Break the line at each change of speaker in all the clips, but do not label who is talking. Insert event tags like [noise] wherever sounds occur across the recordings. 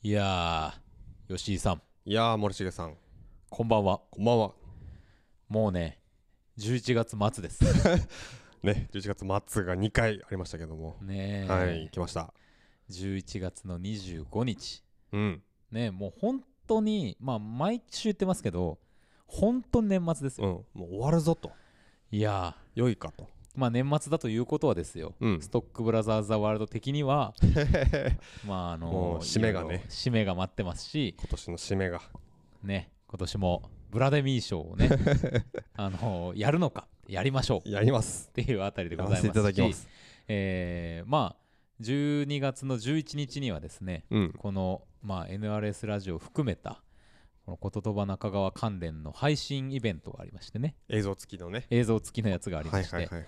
いやー、吉井さん、
いやー森重さん。
こんばんは。
こんばんは。
もうね、11月末です。[laughs]
ね11月末が2回ありましたけども、
ねえ、
はい来ました。
11月の25日。
うん。
ねえもう本当に、まあ、毎週言ってますけど、本当に年末ですよ。
うんもう終わるぞと。
いや
良いかと。
ー、まあ、年末だということはですよ、
うん。
ストックブラザーズ・ザ・ワールド的には、[laughs] まあ、あの
締めがね。
締めが待ってますし、
今年の締めが。
ね、今年もブラデミー賞をね、[laughs] あのやるのか、やりましょう。
やります。
っていうあたりでございます
いただきます。
えーまあ12月の11日にはですね
うん。
この、まあ、NRS ラジオを含めたこの言葉中川関連の配信イベントがありましてね。
映像付きのね。
映像付きのやつがあり
は
まして、
いはいはいはい。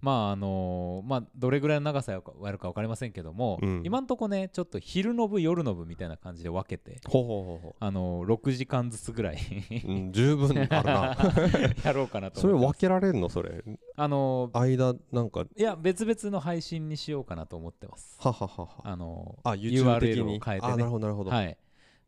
まああのーまあどれぐらいの長さやるか分かりませんけども、
うん。
今んとこねちょっと昼の部夜の部みたいな感じで分けて
ほうほうほうほ
あのー6時間ずつぐらい
う、うん、十分あるな。[laughs]
やろうかなと
それ分けられんの？それ。
あのー
間なんか。
いや別々の配信にしようかなと思ってます。
はははは。
あの
あ YouTube 的
URL
に
を変えてね。
あなるほどなるほど、
はい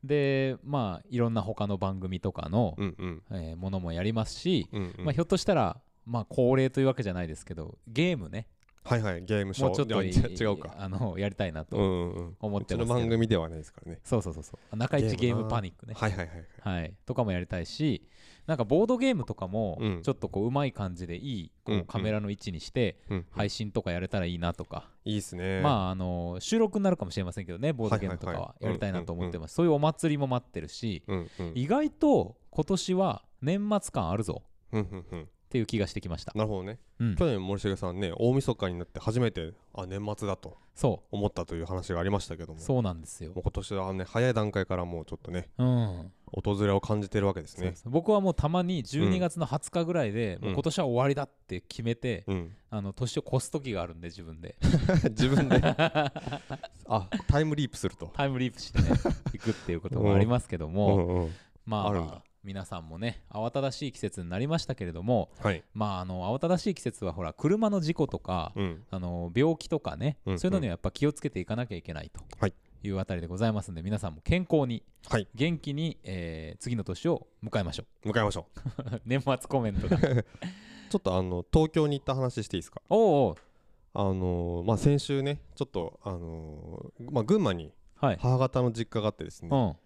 でまあいろんな他の番組とかの、
うんうん。
えーものもやりますし、
うんうん。
まあ、ひょっとしたらまあ恒例というわけじゃないですけどゲームね。
はいはいゲームショー。
もうちょっと
違うか。
あのやりたいな
う
と
んうんうん。
思ってますけど、
の番組ではないですからね。
そうそうそうそう。中一ゲー
ム
パニックね。
はいはいはいはい。
はい。とかもやりたいしなんかボードゲームとかも
うん。
ちょっとこううまい感じでいいこ
う
カメラの位置にして
うん
配信とかやれたらいいなとか、
いいっすね。
まああの収録になるかもしれませんけどねボードゲームとか
は
やりたいなと思ってます、そういうお祭りも待ってるし、意外と今年は年末感あるぞ。っていう気がしてきました。
なるほどね。
うん、
去年森重さんね大晦日になって初めてあ年末だと
そ
思ったという話がありましたけども。
う、そうなんですよ。
今年はね早い段階からもうちょっとね。
うん、
訪れを感じてるわけですね。
僕はもうたまに12月の20日ぐらいで、
うん。
もう今年は終わりだって決めて、
うん。
あの年を越す時があるんで自分で。
自分で？[laughs] [laughs] あタイムリープすると。
タイムリープしてね [laughs] 行くっていうこともありますけども、
うん。うん
まあ
あるんだ。
皆さんもね慌ただしい季節になりましたけれども
はい。
まああの慌ただしい季節はほら車の事故とか、
うん。
あの病気とかね、
うん。
そういうのにはやっぱ気をつけていかなきゃいけないと。
はい
いうあたりでございますんで皆さんも健康に
はい。
元気に、えー次の年を迎えましょ
向かいましょ
う。[laughs] 年末コメントが
う [laughs] ちょっとあの東京に行った話していいですか？
おう
あのーまあ先週ねちょっとあのーまあ群馬に
はい。
母方の実家があってですね
うん。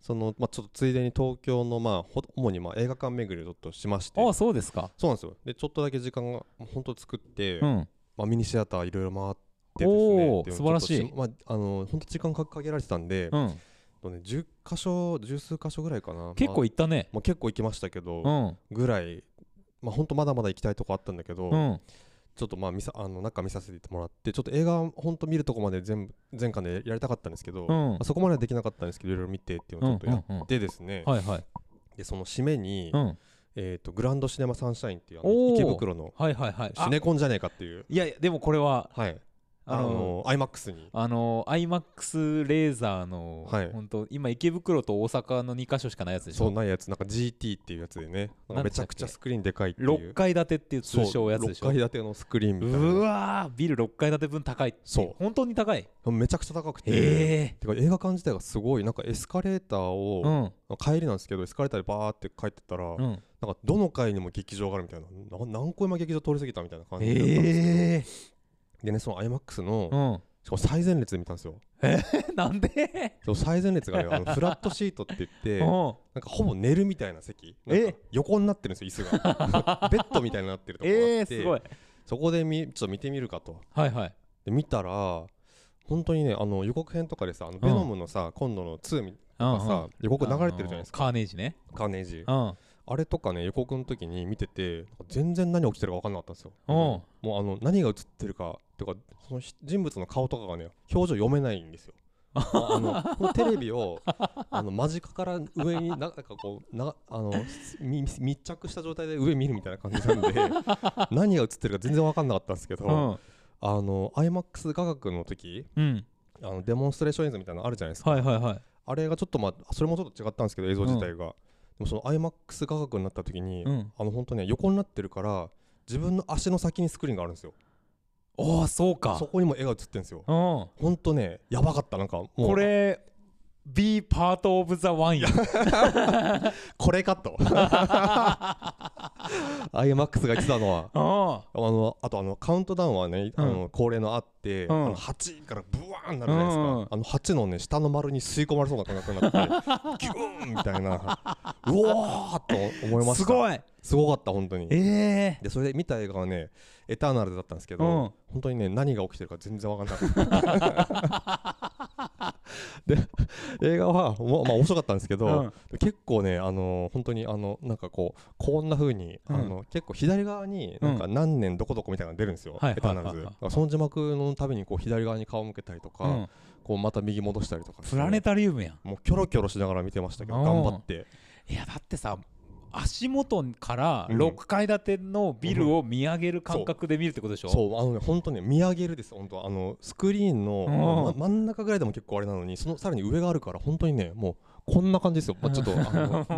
そのまあちょっとついでに東京のまあほ主にまあ映画館巡りをちょっとしまして。
あそうですか。
そうなんですよ。でちょっとだけ時間が本当作って、
うん。
まあ、ミニシアターいろいろ回ってですね。
素晴らしい。
まあ、あの本当時間か限られてたんで、
うん。
とね、10箇所十数箇所ぐらいかな。
結構
ま
行ったね。
あまあ、結構行きましたけど、
うん。
ぐらい。まあ本当まだまだ行きたいとこあったんだけど、
うん。
ちょっとまあ見さあの中見させてもらってちょっと映画本当見るとこまで全部全巻でやりたかったんですけど、
うん。
まあそこまではできなかったんですけどいろいろ見てっていうのをちょっとや
うんうん。うん
ってですね、
はいはい。
でその締めに、
うん。
えー、とグランドシネマサンシャインっていうあの池袋の
はいはいはい。あ。
シネコンじゃねえかっていう。
いやいやでもこれは
はい
あの
IMAX に。
あの IMAX レーザーの、
はい。
本当今池袋と大阪の2カ所しかないやつでしょ？
そうないやつ。なんか GT っていうやつでね。めちゃくちゃスクリーンでかいっていう。
6階建てっていう通称やつでしょ
？6階建てのスクリーンみたいうな
わービル6階建て分高い
そう。
本当に高い。
めちゃくちゃ高くて、
え。
てか映画館自体がすごいなんかエスカレーター
え
を、
うん。
帰りなんですけどエスカレーターでバーって帰ってったら、なん。
うん
かどの階にも劇場があるみたいな。な何個今劇場通り過ぎたみたいな感じだったんですよ、
え
でねその IMAX の、
えうん。
しかも最前列で見たんですよ。[laughs]
なんで？
そう最前列がねあの [laughs] フラットシートって言って
うん。
なんかほぼ寝るみたいな席。
え？
横になってるんですよ椅子が。[laughs] ベッドみたいになってるところがあって、
えー、すごい。
そこでみちょっと見てみるかと。
はいはい。
で見たら本当にねあの予告編とかでさあのベノムのさ、今度の2み
うん
とかさ、予告流れてるじゃないですか、
カーネージね。
カーネージ。
うん
あれとかね予告の時に見てて全然何起きてるか分かんなかったんですよ、
うん。
もうあの何が映ってるかとかそのひ人物の顔とかがね表情読めないんですよ。あ [laughs] あのこのテレビをあの間近から上にななんかこうなあのみ密着した状態で上見るみたいな感じなんで [laughs] 何が映ってるか全然分かんなかったんですけど、
うん。
あの IMAX 画角の時
うん。
あのデモンストレーション映像みたいなのあるじゃないですか、
はいはいはい。
あれがちょっとまあそれもちょっと違ったんですけど映像自体が、でもその IMAX 画角になった時に、
うん。
あの本当ね横になってるから自分の足の先にスクリーンがあるんですよ。
おおそうか。
そこにも絵が映ってるんですよ。
うん。
ほんとねやばかった。なんかもう。
これ be part of the one や [laughs]
これかと。[laughs] IMAX が言ってたのは。
あ
あ。のあとあのカウントダウンはね、
うん。
あの恒例のあって、
うん。
あの8からブワーンなるじゃないですか、
うん
あの8のね下の丸に吸い込まれそうな感覚になって [laughs] ギューンみたいな。うおーっと思いました。
すごい。
すごかった本当に。
ええ。
でそれで見た映画はねエターナルズだったんですけど、
うん。
本当にね何が起きてるか全然わかんなかった。[laughs] で映画はもまあ面白かったんですけど、
うん。
結構ねあの本当にあのなんかこうこんな風に、
うん。
あの結構左側になんか何年どこどこみたいなのが出るんですよ、
はい
エターナルズ、その字幕のためにこう左側に顔を向けたりとか、
うん。
こうまた右戻したりとか
プラネタリウムやん。
もうキョロキョロしながら見てましたけど
うん。
頑張って。
いやだってさ足元から
うん。
6階建てのビルを見上げる感覚で見るってことでしょ、
そう。あのね本当ね見上げるです本当あのスクリーンの、
うん。
ま真ん中ぐらいでも結構あれなのにそのさらに上があるから本当にねもうこんな感じですよ、まあ、ちょっとあ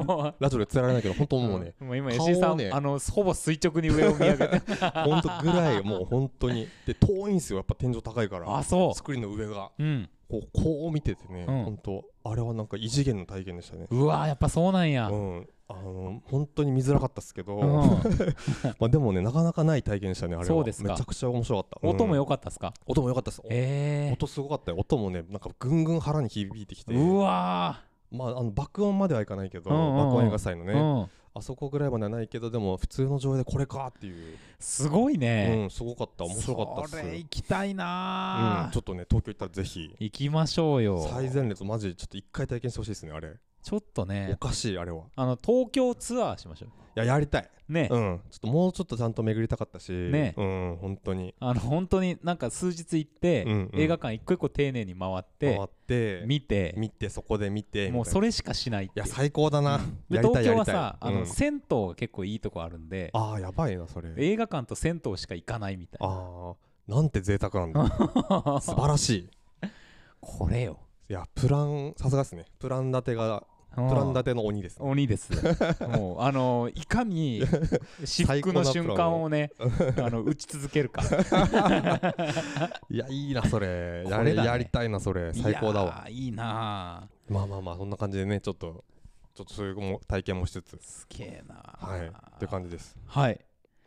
の [laughs] [laughs] ラジオで伝えられないけど本当もうね、
もう今吉井さん、
ね
あのほぼ垂直に上を見上げて。[laughs]
本当ぐらいもう本当に。で遠いんですよやっぱ天井高いから。
あそ
スクリーンの上が。
ううん。
こうこう見ててね、
うん。
本当あれはなんか異次元の体験でしたね。
うわやっぱそうなんや、
うん。あの本当に見づらかったですけど、
うん。[laughs]
まあでもねなかなかない体験でしたねあれは。
そうですか。
めちゃくちゃ面白かった、
音も良
か
かったっすか、
音も良かったです。
え
音すごかったよ。音もねなんかぐんぐん腹に響いてきて。
えうわ
まああの爆音まではいかないけど、
うんうんうん。
爆音映画祭のね、
うん
あそこぐらいまではないけどでも普通の上映でこれかっていう、
すごいね、
うんすごかった。面白かったっす。
それ行きたいな。あ、
うん、ちょっとね東京行ったらぜひ。
行きましょうよ。
最前列マジでちょっと一回体験してほしいですねあれ
ちょっと
お
ね
かしいあれは。
あの東京ツアーしましょ
いややりたい。う
ね、
うん。ちょっともうちょっとちゃんと巡りたかったし。
ね。
うん本当に。
あの本当になんか数日行って、
うんうん。
映画館一個一個丁寧に回って
回って
見て
見てそこで見て
もうそれしかしないい
や最高だな、
東京はさあの、
うん。
銭湯が結構いいとこあるんで
ああやばいなそれ。
映画館と銭湯しか行かないみたいな。
ああなんて贅沢なんだ。[laughs] 素晴らしい。
これよ。
いやプランさすがですね。プラン立てがプラン立ての鬼ですね。
鬼です。[laughs] もうあのいかに至福の瞬間をねあの打ち続けるか。[laughs]
いやいいなそれ。や
これだね。
れやりたいなそれ。最高だわ。
いいいな
まあまあまあそんな感じでねちょっとちょっとそういうも体験もしつつ。
ーすげえな
はい。っていう感じです。
はい。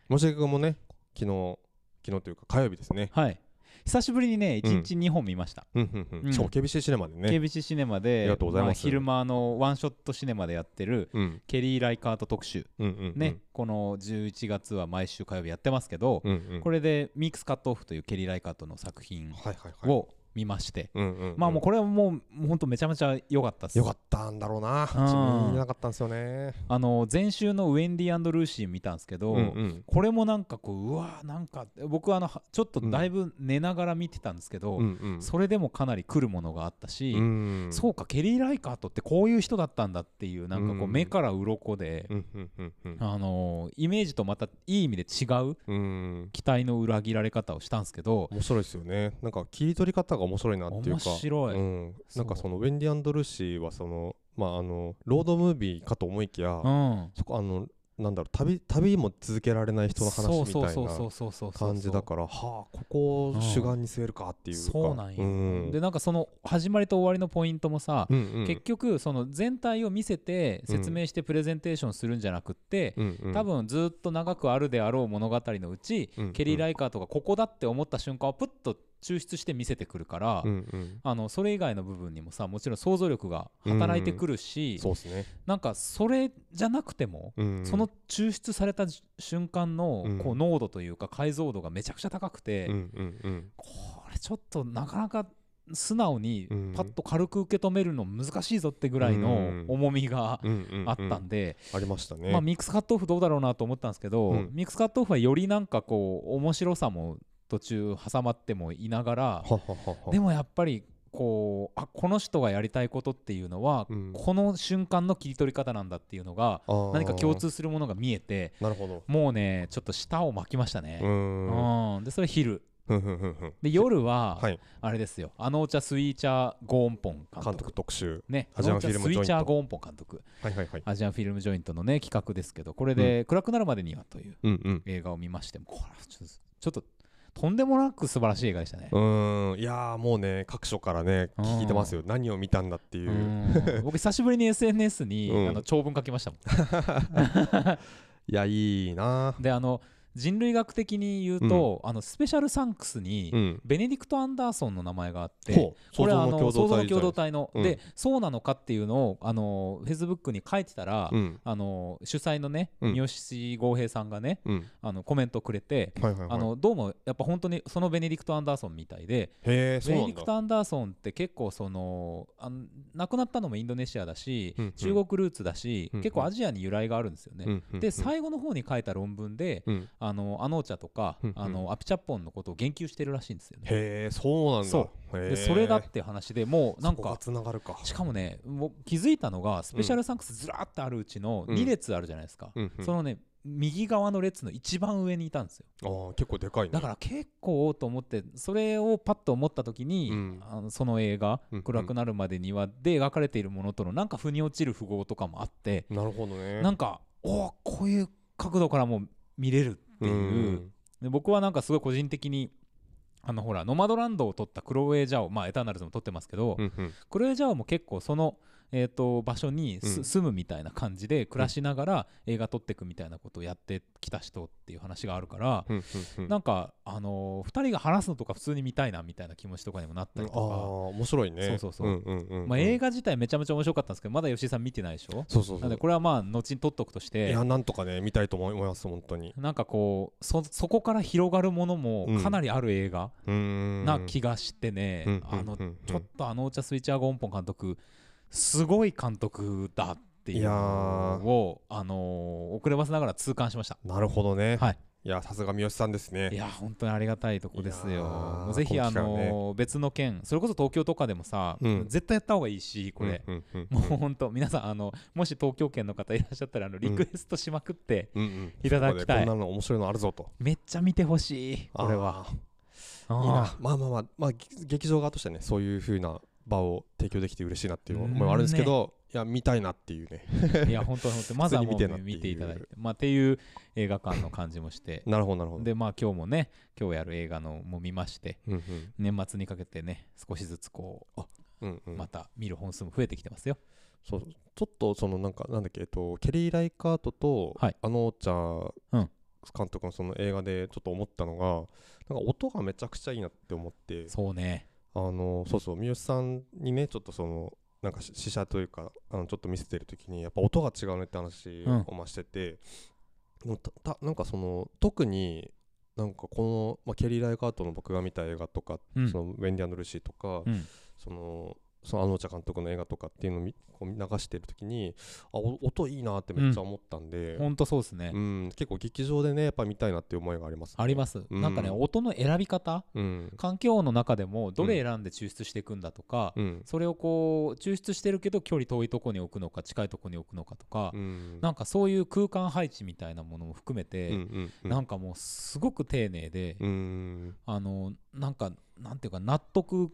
もし君もね昨日昨日というか火曜日ですね。
はい久しぶりにね1日2本見ました、
うんうんうん。
うん。
しかも KBC シネマでね
KBC シネマ
あ
で
りがとうございます。
あ昼間のワンショットシネマでやってる
うん。
ケリー・ライカート特集。
うんうんうん。
ね、この11月は毎週火曜日やってますけど、
うんうん。
これでミックスカットオフというケリー・ライカートの作品
はいはいはい。
を見まして、
うんうんうん。
まあもうこれはもうもうほんとめちゃめちゃ良かったっす。
よかったんだろうな。
うん。
見れなかったんですよね。
あの前週のウェンディルーシー見たんですけど、
うんうん。
これもなんかこううわなんか僕はあのはちょっとだいぶ寝ながら見てたんですけど、
うんうん。
それでもかなり来るものがあったし、
うん。
そうかケリー・ライカートってこういう人だったんだっていうなんかこう
うん。
目から鱗で、
うんうんうんうん。
あのイメージとまたいい意味で違う
うん。
期待の裏切られ方をしたんですけど
面白いですよね。なんか切り取り方が面白いなっていうか
面白い。
うん、なんかそのウェンディ・アンドルーシーはそのまああのロードムービーかと思いきや、
うん。
そこあのなんだろう旅旅も続けられない人の話みたいな感じだからはあここを主眼に据えるかっていうか、
そうなんよ、
うん。
でなんかその始まりと終わりのポイントもさ、
うんうん。
結局その全体を見せて説明してプレゼンテーションするんじゃなくって、
うんうん。
多分ずっと長くあるであろう物語のうち、
うんうん。
ケリー・ライカーとかここだって思った瞬間をプッと抽出して見せてくるから、
うんうん。
あのそれ以外の部分にもさもちろん想像力が働いてくるし、
そうですね、
なんかそれじゃなくても、
うん、
その抽出されたじ瞬間の
うん。
こう濃度というか解像度がめちゃくちゃ高くて、
うんうんうん。
これちょっとなかなか素直に
うん。
パッと軽く受け止めるの難しいぞってぐらいの重みが
うんうんうん。
あったんで、
ありましたね、
まあ、ミックスカットオフどうだろうなと思ったんですけど、
うん。
ミックスカットオフはよりなんかこう面白さも途中挟まってもいながらでもやっぱりこうあこの人がやりたいことっていうのは、
うん。
この瞬間の切り取り方なんだっていうのが何か共通するものが見えてもうねちょっと舌を巻きましたね。でそれ昼。で夜は、
はい。
あれですよ。あのお茶スイーチャーゴーンポン監督。
特集。
ね。
アジアンフィルム
あのお茶スイーチャ
ジョイント。
ーゴーンポン監督。
はいはいはい。
アジアンフィルムジョイントのね企画ですけどこれで、暗くなるまでにはという映画を見ましてもこれはちょっとととんでもなく素晴らしい映画でしたね。
う。ーん。いやーもうね各所からね
うん。
聞いてますよ。何を見たんだっていう。
うん。[laughs] 僕久しぶりに SNS に、
うん。
あの長文書きましたもん。[laughs]
いやいいな
であの人類学的に言うと、あのスペシャルサンクスに、
うん。
ベネディクト・アンダーソンの名前があってこれはあの
想像の共同体
の。でそうなのかっていうのをあのフェイスブックに書いてたら、
うん。
あの主催のね、
うん。
三好剛平さんがね
うん。
あのコメントくれて、あのどうもやっぱ本当にそのベネディクト・アンダーソンみたいでベネディクト・アンダーソンって結構そのあの亡くなったのもインドネシアだし、中国ルーツだし、結構アジアに由来があるんですよね。で最後の方に書いた論文で、
うん
あのアノーチャとか、
うんうん。
あのアピチャッポンのことを言及してるらしいんですよね。
へえそうなんだ。
そでそれだって話でもうなんか
つながるか。
しかもねもう気づいたのがスペシャルサンクスずらーってあるうちの
うん。
2列あるじゃないですか、
うんうん。
そのね右側の列の一番上にいたんですよ。
あー結構でかいね。
だから結構と思ってそれをパッと思った時に、
うん。
あのその映画
うんうん「
暗くなるまでには」で描かれているものとのなんか腑に落ちる符号とかもあって
なるほどね。
なんかおーこういう角度からも見れるっていう。で僕はなんかすごい個人的にあのほらノマドランドを撮ったクロエ・ジャオまあエターナルズも撮ってますけど、
うんうん。
クロエ・ジャオも結構その、えー、と場所にす、
うん。
住むみたいな感じで暮らしながら映画撮っていくみたいなことをやってきた人っていう話があるから、
うんうんうん。
なんか、あのー、2人が話すのとか普通に見たいなみたいな気持ちとかにもなったりと
面白いね。
そうそうそう。映画自体めちゃめちゃ面白かったんですけどまだ吉井さん見てないでしょ
そうそうそう。
なんでこれはまあ後に撮っとくとし
い
て
やなんとかね見たいと思います本当に。
なんかこうそそこから広がるものもかなりある映画な気がしてね、
うん。
あのちょっとあのお茶スイッチャーゴンポン監督すごい監督だっていうのを、あのー遅ればせながら痛感しました。
なるほどね。
はい。
いやさすが三好さんですね。
いや本当にありがたいとこですよ。ぜひ、あ
この
別の県それこそ東京とかでもさ、
うん。
絶対やった方がいいしこれ、
うんうんうん
もう本当皆さんあのもし東京圏の方いらっしゃったらあのリクエストしまくって、
うんうん
いただきたい。
そこでこんなの面白いのあるぞと。
めっちゃ見てほしいこれは。
あー。いいな。
あ
まあまあまあまあぎ劇場側としてねそういう風な場を提供できて嬉しいなっていう思いはあるんですけどいや見たいなっていうね。
ーいや本当本当 [laughs] まずはも
う
う。見ていただいて、まあ、っていう映画館の感じもして。
なるほどなるほど。
でまあ今日もね今日やる映画のも見まして
うんうん。
年末にかけてね少しずつこ
うんう
うん。また見る本数も増えてきてますよ。
そうちょっとそのなんかなんだっけえっとケリー・ライカートと
はい。
あのお茶
うん。
監督のその映画でちょっと思ったのがなんか音がめちゃくちゃいいなって思って。
そうね
あのそうそう三好さんにねちょっとそのなんかし試写というかあのちょっと見せてる時にやっぱ音が違うねって話
うん。
をまあしてて、でもたたなんかその特になんかこの、まあ、ケリー・ライカートの僕が見た映画とか、
うん。
そのウェンディ・アンド・ルーシーとか、
うん。
そのそのあのお茶監督の映画とかっていうのを見こう流してる時にあお音いいなってめっちゃ思ったんで、
ほんとそうですね、
うん。結構劇場でねやっぱ見たいなっていう思いがあります、ね、
あります、
うん。
なんかね音の選び方？
うん。
環境音の中でもどれ選んで抽出していくんだとか、
うん。
それをこう抽出してるけど距離遠いとこに置くのか近いとこに置くのかとか、
うん。
なんかそういう空間配置みたいなものも含めて、
うんうんうん。
なんかもうすごく丁寧で、
うん。
あのなんかなんていうか納得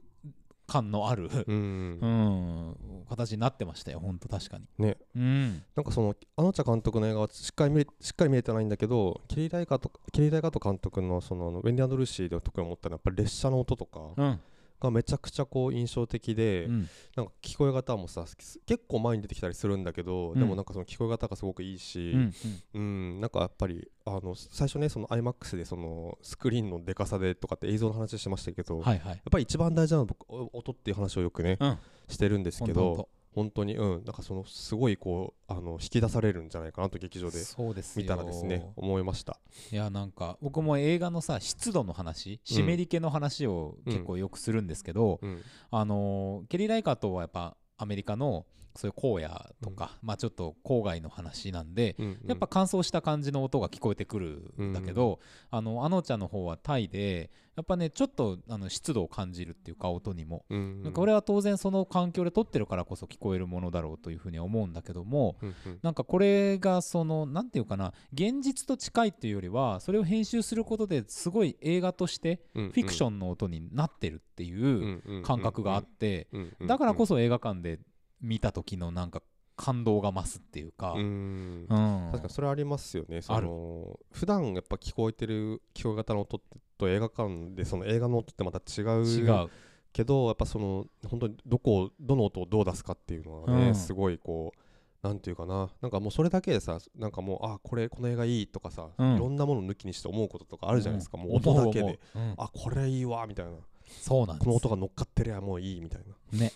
感のある、
うん。
うん、形になってましたよ本当確かに。
ね。
うん。
なんかそのあのちゃ監督の映画はしっかり見れしっかり見れてないんだけどケリー・ライカートケリー・ライカート監督のそのあのウェンディ・アンド・ルーシーで特に思ったのはやっぱり列車の音とか。
うん
がめちゃくちゃこう印象的で、
うん。
なんか聞こえ方もさ結構前に出てきたりするんだけど、
うん。
でもなんかその聞こえ方がすごくいいし、
うん
うん。なんかやっぱりあの最初ねその iMAX でそのスクリーンのでかさでとかって映像の話しましたけど、やっ
はい。はい。
ぱり一番大事なのは僕お音っていう話をよくね、
うん。
してるんですけど本当にうん。なんかそのすごいこうあの引き出されるんじゃないかなと劇場で
そうですよ。
見たらですね思いました。
いやなんか僕も映画のさ湿度の話湿り気の話を結構よくするんですけど、
うん。
あのーケリー・ライカートはやっぱアメリカのそういう荒野とか、まあちょっと郊外の話なんで、
うん
やっぱ乾燥した感じの音が聞こえてくるんだけど、あのあのちゃんの方はタイでやっぱねちょっとあの湿度を感じるっていうか音にも、
うん
なんかこれは当然その環境で撮ってるからこそ聞こえるものだろうというふうには思うんだけども、
う
なんかこれがそのなんていうかな現実と近いっていうよりはそれを編集することですごい映画として
うん
フィクションの音になってるっていう感覚があってだからこ
そ
そ映画館で見た時のなんか感動が増すっていうか、
うん。
うん。
確かにそれありますよね。その普段やっぱ聞こえてる聞こえ方の音と映画館でその映画の音ってまた違う。
違う。
けどやっぱその本当にどこをどの音をどう出すかっていうのはね、
うん。
すごいこうなんていうかな。なんかもうそれだけでさなんかもうあこれこの映画いいとかさ、
うん。
いろんなもの抜きにして思うこととかあるじゃないですか、
ん。
もう音だけで。
思うん。
あこれいいわみたいな。
そうなん
この音が乗っかってりゃもういいみたいな。
ね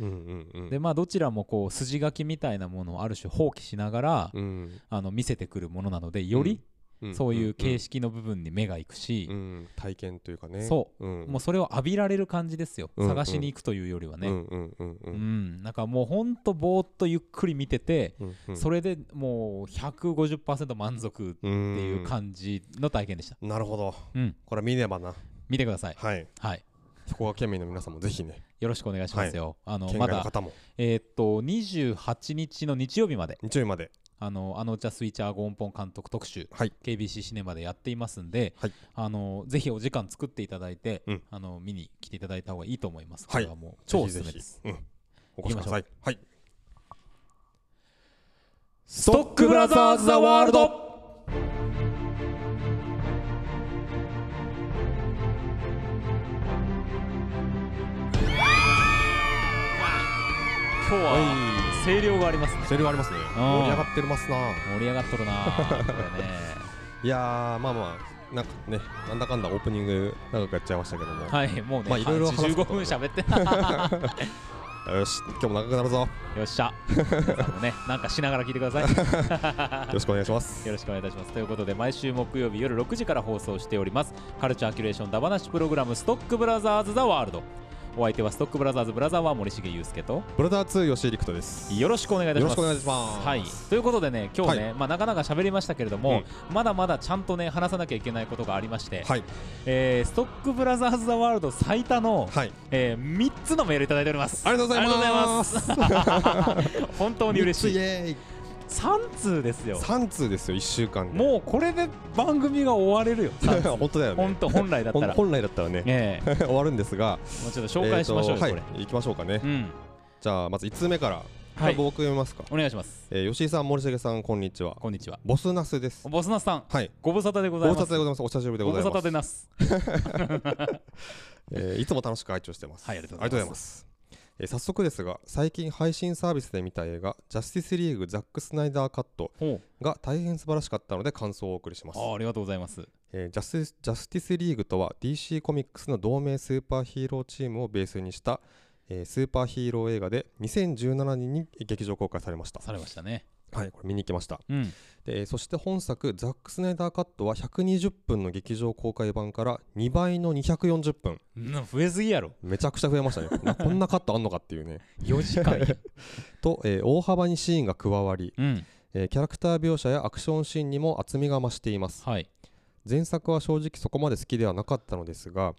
うんうんうん。
でまあどちらもこう筋書きみたいなものをある種放棄しながら、
うん。
あの見せてくるものなのでより
ん。
そういう形
式、
式の部分に目がいくし
う、ん。体験というかね、
そう。
ん、
もうそれを浴びられる感じですよ、
うん
探しに行くというよりはね、
うんうんうんう
うん。んなんかもうほんとぼーっとゆっくり見てて、
うんうん。
それでもう150%満足っていう感じの体験でした、
なるほど。
うん、
これ見ねばな。
見てください。
はい。
はい。
そこが県民の皆さんもぜひね
よろしくお願いしますよ、あの
県
まだえーっと28日の日曜日まで。
日曜日まで
あのあのちゃスイッチャーゴンポン監督特集
はい。
KBC シネマでやっていますんで、
はい。
あのぜひお時間作っていただいて、
うん
あの見に来ていただいた方がいいと思います。
はい。
これはもう超おすすめ
ぜひぜ
です。
ひう。んお越しください。はい。
ストックブラザーズ・ザ・ワールド今日は声量がありますね。
声量ありますね
うん
盛り上がってますな
盛り上がっとるな。[laughs]
いやーまあまあなんかねなんだかんだオープニング長くやっちゃいましたけども
はい、もうね、
まあいろいろ話す
15
こと
分喋ってな [laughs]
よし今日も長くなるぞよ
よっしゃ。もね、なんかしながら聞いてください。[laughs]
ろしくお願いします
よろしくお願いいたします。ということで、毎週木曜日夜6時から放送しております、カルチャーキュレーションダバナシプログラム、ストックブラザーズ・ザ・ワールド。お相手はストックブラザーズ・ブラザーは森重裕介と、
ブラザー2吉井陸斗です。
よろしくお願いいたします。
よろしくお願いします。
はい、ということでね、今日ね、
は
まあ、なかなか喋りましたけれども、まだまだちゃんとね、話さなきゃいけないことがありまして、
はい。
えーストックブラザーズ・ザ・ワールド最多の、
はい。
えー、3つのメールいただいております。
ありがとうございます。
ありがとうございます。[laughs] 本当に嬉しい。
イエーイ
3通ですよ。
3通ですよ1週間で
もうこれで番組が終われるよ。3通 [laughs]
本当だよね
本当本来だったら。
本来だったらね
ええ [laughs]
終わるんですが
もうちょっと紹介しましょうよ、
えーと
これ。
はい行きましょうかね
うん。
じゃあまず1通目から
はい。
僕読みますか
お願いします。
えー吉井さん森重さんこんにちは
こんにちは。
ボスナスです
ボスナスさん、
はい
ご無沙汰でご
ご無
ざいます。
沙汰でございますお久しぶりで
ご無沙
ございます
汰でなす。[laughs]
えーいつも楽しく拝聴してます
はいありがとうございます
えー早速ですが最近配信サービスで見た映画「ジャスティスリーグザック・スナイダーカット
ほう。」
が大変素晴らしかったので感想をお送りします
ありがとうございます。
えージャスティスジャスティスリーグとは DC コミックスの同名スーパーヒーローチームをベースにした、えースーパーヒーロー映画で2017年に劇場公開されました
されましたね。
はいこれ見に行きました
うん。
でえーそして本作ザック・スナイダーカットは120分の劇場公開版から2倍の240分
うん増えすぎやろ。
めちゃくちゃ増えましたね [laughs] なこんなカットあんのかっていうね
4時間よ。[laughs]
と、えー大幅にシーンが加わり、
うん。
えーキャラクター描写やアクションシーンにも厚みが増しています
はい。
前作は正直そこまで好きではなかったのですが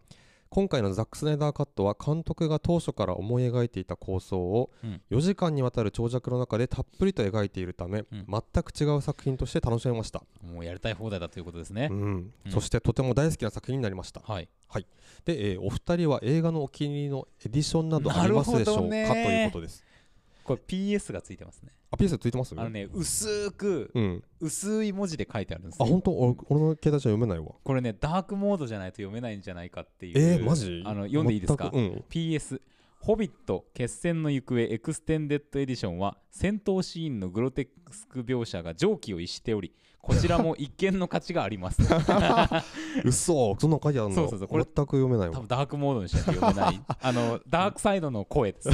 今回のザック・スナイダーカットは監督が当初から思い描いていた構想を
うん。
4時間にわたる長尺の中でたっぷりと描いているため、
うん。
全く違う作品として楽しめました、
もうやりたい放題だということですね。
う。ん。
うん。
そしてとても大好きな作品になりました。
はい。
で、えーお二人は映画のお気に入りのエディションなどありますでしょうか、ということです
これ PS がついてますね。
あピースついてます
あのね、薄く、
うん。
薄い文字で書いてあるんですよ。
あ本当？俺俺の携帯じゃ読めないわ。
これね、ダークモードじゃないと読めないんじゃないかっていう。
えー、マジ？
あの読んでいいですか？
うん。
PS「ホビット決戦の行方エクステンデッドエディション」は戦闘シーンのグロテスク描写が常軌を逸しておりこちらも一見の価値があります。[laughs]
うそそんなの書いてあるの？
そうそうそう。これ
全く読めないわ。
多分ダークモードにしか読めない。[laughs] あのダークサイドの声です。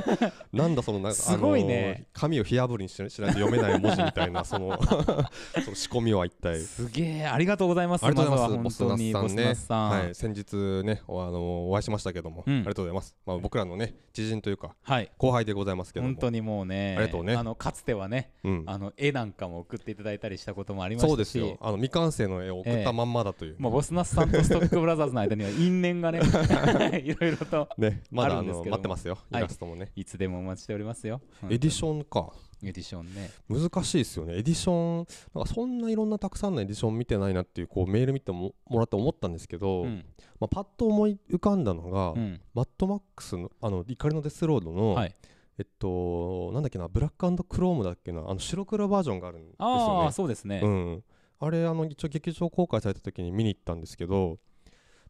[laughs]
なんだそのなんか
すごいね。
あのー紙を火あぶりにししないと読めない文字みたいなそのその仕込みは一体。
すげえありがとうございます。
ありがとうござい
ま
ます。
本当にボス
ナス
さん、
はい、先日ねおあのお会いしましたけども、
うん。
ありがとうございます、まあ、僕らのね知人というか
はい。
後輩でございますけども。
本当にもうね
ありがとうね。
あのかつてはね
うん、
あの絵なんかも送っていただいたりしたこともありましたし
そうですよあの未完成の絵を送ったまんまだという、
まあ、ボスナスさんとストックブラザーズの間には因縁がね [laughs] いろいろと
ねまだあの待ってますよイ
はい
ラストもね、
いつでもお待ちしておりますよ。
エディシ
ン。
ョンか
エディションね。
難しいですよねエディションなんかそんないろんなたくさんのエディション見てないなっていうこうメール見てももらって思ったんですけど、
うん。
まあ、パッと思い浮かんだのが、
うん。
マッドマックスのあの怒りのデスロードの、
はい。
えっとなんだっけなブラッククロームだっけなあの白黒バージョンがあるんです
あ
よ
あ、
ね
そうですね。
う。ん、あれあの一応劇場公開された時に見に行ったんですけど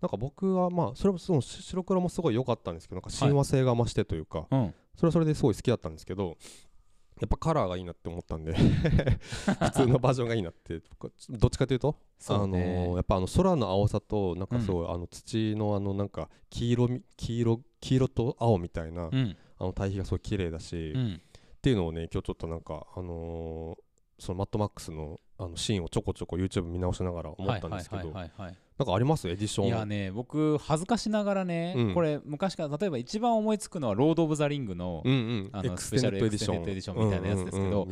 なんか僕はまあそれもその白黒もすごい良かったんですけどなんか親和性が増してというか、
うん。
それはそれですごい好きだったんですけどやっぱカラーがいいなって思ったんで [laughs] 普通のバージョンがいいなって。僕どっちかというと
そうね。
あのーやっぱあの空の青さとなんかすごい、あの土のあのなんか黄色み黄色黄色と青みたいな、
うん
あの対比がすごい綺麗だし、っ
うん。
ていうのをね今日ちょっとなんかあのーそのマッドマックスのあのシーンをちょこちょこ YouTube 見直しながら思ったんですけど、なんかあります？エディション。
いやね僕恥ずかしながらね、
うん。
これ昔から例えば一番思いつくのは「ロード・オブ・ザ・リングの」
うんうん。
あの
エクス
ペシャルエクステンデッドエディションみたいなやつですけど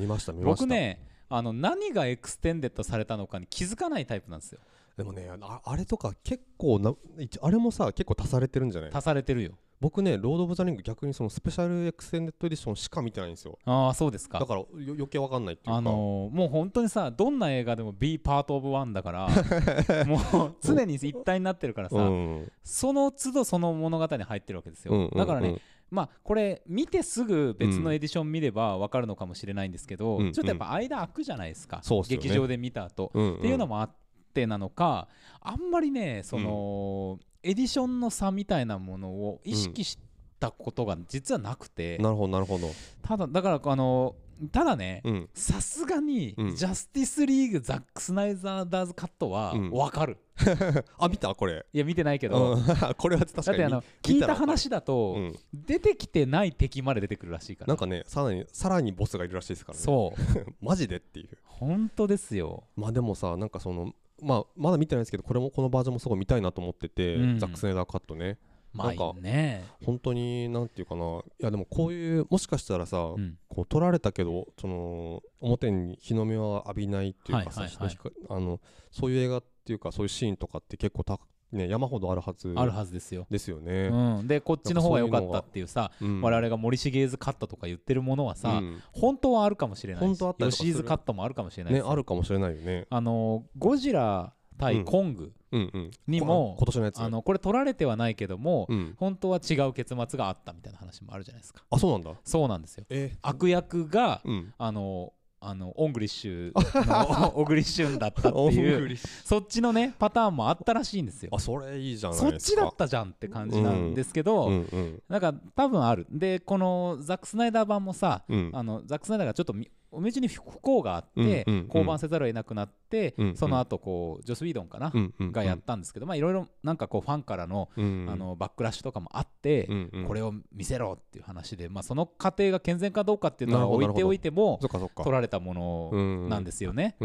僕ねあの何がエクステンデッドされたのかに気づかないタイプなんですよ。
でもねああれとか結構な一あれもさ結構足されてるんじゃない？
足されてるよ
僕ねロード・オブ・ザ・リング逆にそのスペシャルエクステンデッドエディションしか見てないんですよ。
ああそうですか。
だからよ余計わかんないっていうか。
あのーもう本当にさどんな映画でも be part of one だから [laughs] もう常に一体になってるからさ、
うん。
その都度その物語に入ってるわけですよ、
うんうんうん。
だからねまあこれ見てすぐ別のエディション見れば分かるのかもしれないんですけど、
うんうん。
ちょっとやっぱ間空くじゃないですか、
そうっすよね。
劇場で見た後、
うん
っていうのもあってなのかあんまりねその、エディションの差みたいなものを意識したことが実はなくて、
なるほどなるほど。
ただだからあのただね
うん。
さすがに、
うん。
ジャスティスリーグザック・スナイダーズカットは
うん。
分かる、[laughs]
あ見たこれ。
いや見てないけど、
うん。[laughs] これは確かに
だってあの
見
聞いた話だと、
うん。
出てきてない敵まで出てくるらしいから。
なんかねさらにさらにボスがいるらしいですからね。
そう。[laughs]
マジでっていう。
本当ですよ。
まあでもさなんかそのまあまだ見てないんですけどこれもこのバージョンもすごい見たいなと思ってて、
うん。
ザック・スナイダーカットね。
まあ
なんか
ね
本当になんていうかないやでもこういうもしかしたらさ、
うん。
こう撮られたけどその表に日の目は浴びないっていうかさ、
はいはいはい。
日の光あのそういう映画っていうかそういうシーンとかって結構た、ね、山ほどあるはず
あるはずですよ、
ですよね。
うん、でこっちの方が良かったっていうさ
うん
我々が森重's カットとか言ってるものはさ、
うん
本当はあるかもしれないし吉井's カットもあるかもしれない
ねあるかもしれないよね。
あのゴジラ対コング
うんうん。
にも
こ今年のやつ。
あのこれ撮られてはないけども、
うん。
本当は違う結末があったみたいな話もあるじゃないですか
あそうなんだ。
そうなんですよ
え
悪役が、
うん。
あのあのオングリッシュの小栗旬だったって
オン
いう
グリッシュ
そっちのねパターンもあったらしいんですよ
あそれいいじゃない
そっ
ですか。
ちだったじゃんって感じなんですけど、
うんうん
なんか多分あるでこのザック・スナイダー版もさ、
うん。
あのザック・スナイダーがちょっとみお道に不幸があって、降板せざるを得なくなって、その後こうジョス・ウィードンかな、がやったんですけどまあいろいろなんかこうファンからの,、
うん
あのバックラッシュとかもあって、これを見せろっていう話で、まあ、その過程が健全かどうかっていうのは置いておいても。取られたものなんですよね。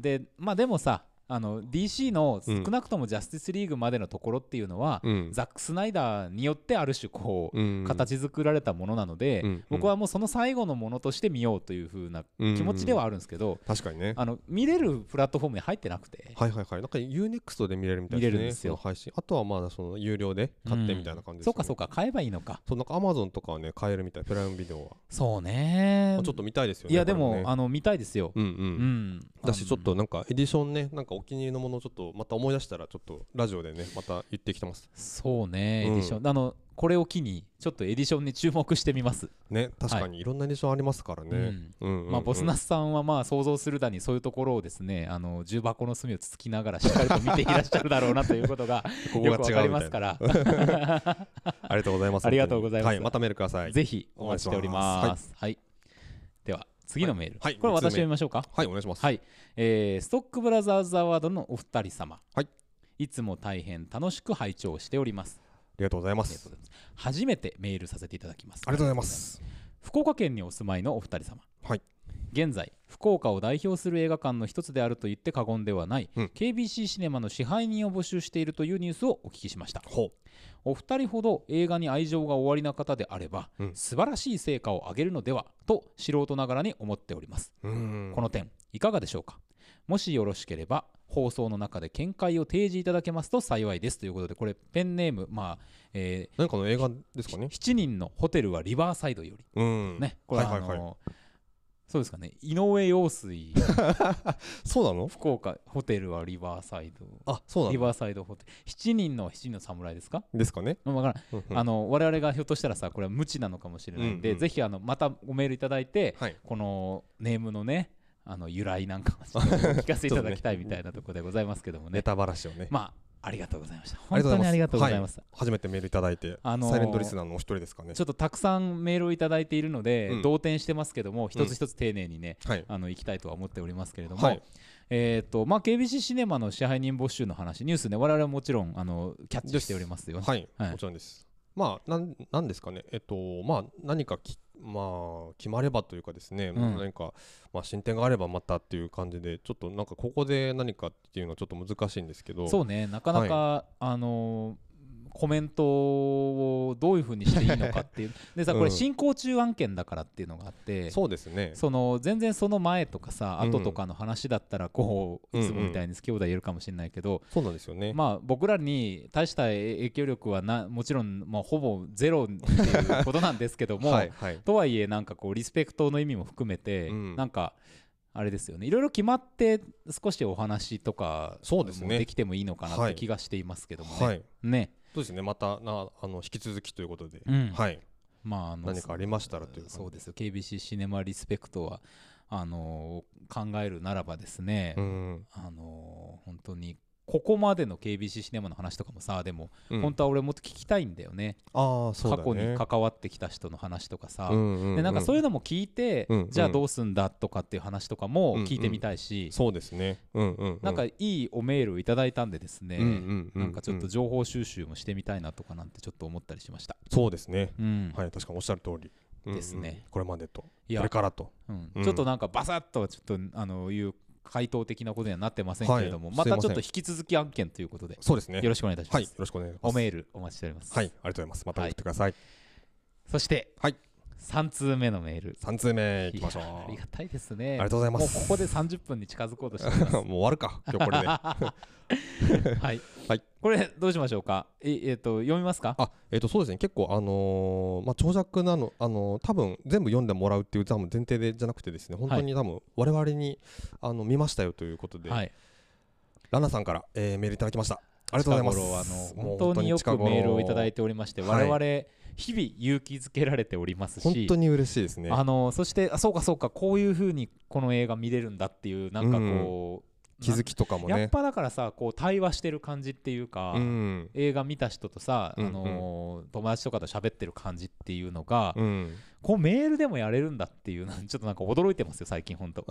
でまあでもさあの DC の
うん
少なくともジャスティスリーグまでのところっていうのは、
うん
ザック・スナイダーによってある種こう、
うん
形作られたものなので、
うん
僕はもうその最後のものとして見ようという風な気持ちではあるんですけど、
確かにね。
あの見れるプラットフォームに入ってなくて、
はいはいはい。なんか UNEXT で見れるみたいですね。
見れるんですよ
配信。あとはまだその有料で買ってみたいな感じですね。
そうかそうか買えばいいのか
そうなんか Amazon とかはね買えるみたいプライムビデオは。
そうね
まあちょっと見たいですよね。
いやでも、
ね
あの見たいですよ、
うんう。
うんん
だしちょっとなんかエディションねなんかお気に入りのものをちょっとまた思い出したらちょっとラジオでねまた言ってきてます。
そうねエ
うん。
ディション、あのこれを機にちょっとエディションに注目してみます、
ね確かにい。ろんなエディションありますからね、
まあ、ボスナスさんはまあ想像するだにそういうところをですねあの重箱の隅をつつきながらしっかりと見ていらっしゃるだろうなということが
こ [laughs] こ
よくわかりますから。[laughs]
ありがとうございます。
ありがとうございます。
はいまたメールください。
ぜひお待ちしております。はい、では次のメール、
はいはい
これ私読みましょうか。
はいお願いします
はい、えーストックブラザーズアワードのお二人様。
はい。
いつも大変楽しく拝聴しております。
ありがとうございます。
初めてメールさせていただきます。
ありがとうございま。す
福岡県にお住まいのお二人様。
はい
現在福岡を代表する映画館の一つであると言って過言ではない、
うん
KBC シネマの支配人を募集しているというニュースをお聞きしました
ほ
お二人ほど映画に愛情がおありな方であれば、
うん。
素晴らしい成果を上げるのではと素人ながらに思っております、この点いかがでしょうか？もしよろしければ放送の中で見解を提示いただけますと幸いです。ということでこれペンネームまあ、え
何かの映画ですか
ー
ね
？7人のホテルはリバーサイドより。
うん。
ねこれは
はいはい
そうですかね。井上陽水。[laughs]
そうなの？
福岡ホテルはリバーサイド。
あそうなの？
リバーサイドホテル。7人の7人の侍ですか？
ですかね。
わからん。
うんうん。
あの我々がひょっとしたらさこれは無知なのかもしれないんで、
うんうん
ぜひあのまたごメールいただいて、
はい。
このネームのねあの由来なんかをちょっとお聞かせいただきたいみたいなところでございますけどもね。
ネタばらしをね。
まあありがとうございました。本当にありがとうございます、
初めてメールいただいて、
あのー
サイレントリスナーのお一人ですかね。
ちょっとたくさんメールをいただいているので、
うん。
動転してますけども一つ一つ丁寧にね、
はい。
あの行きたいとは思っておりますけれども、
はい。
えーとまあ、KBC シネマの支配人募集の話ニュースね我々はもちろんあのキャッチしておりますよ、
はい、
はい。
もちろんですまあなんなんですかね。えっとまあ何かきまあ決まればというかですね、
うん。
何かまあ進展があればまたっていう感じでちょっとなんかここで何かっていうのはちょっと難しいんですけど。
そうね。なかなか、あのーコメントをどういうふうにしていいのかっていう。でさこれ
うん
進行中案件だからっていうのがあって、
そうですね。
その全然その前とかさ
うん
後とかの話だったらこう
うん
いつもみたいに好き放題言えるかもしれないけど、
そうなんですよね、
まあ僕らに大した影響力はなもちろん、まあ、ほぼゼロっていうことなんですけども、[laughs]
はいはい。
とはいえなんかこうリスペクトの意味も含めて、
うん。
なんかあれですよね。いろいろ決まって少しお話とか
そうですね。
もできてもいいのかなっ
はい
て気がしていますけどもね。
はい。
ね
そうですね。またなあの引き続きということで、
うん。
はい。
まあ、あの
何かありましたらという
そうです。よ KBC シネマリスペクトはあの考えるならばですね、
うん。
あの本当にここまでの KBC シネマの話とかもさでも、
うん。
本当は俺もっと聞きたいんだよね。
ああそうだ
過
ね
去に関わってきた人の話とかさ、
うん
でなんかそういう
の
のも聞いて、
うん
じゃあどうすんだとかっていう話とかも聞いてみたいし、
そうですね。うんうんうん。
なんかいいおメールをいただいたんでですね、
うんうんうん
なんかちょっと情報収集もしてみたいなとかなんてちょっと思ったりしました。
そうですね。
うん。
はい確かにおっしゃる通り。うんうん。
ですね
これまでと。これからと。
うん。
うん。
ちょっとなんかバサッとはちょっとあのいう回答的なことにはなってませんけれども、
はい。
またちょっと引き続き案件ということで。
そうですね。
よろしくお願いいたします。
はいよろしくお願いします。
おメールお待ちしております。
はいありがとうございます。また送ってください。
そして、
はい
3通目のメール。
三通目いきましょう
ありがたいですね。
ありがとうございます
もうここで30分に近づこうとしてます。
もう終わるか今日これで [laughs]
はい。
はい
これどうしましょうか？ええっと読みますか？
あえっ、とそうですね結構あのーまあ長尺なのあのー多分全部読んでもらうっていう多分前提でじゃなくてですね本当に多分我々にあの見ましたよということで、
はい。
ラナさんから、えーメールいただきましたありがとうございます。
あの本当によくメールをいただいておりまして、
はい。
我々日々勇気づけられておりますし、
本当に嬉しいですね。
あのそしてあそうかそうかこういう風にこの映画見れるんだっていうなんかこう、
気づきとかもね。
やっぱだからさこう対話してる感じっていうか、
うん。
映画見た人とさ、
うん
あのー友達とかと喋ってる感じっていうのが、
うん。
こうメールでもやれるんだっていうのは [laughs] ちょっとなんか驚いてますよ最近本当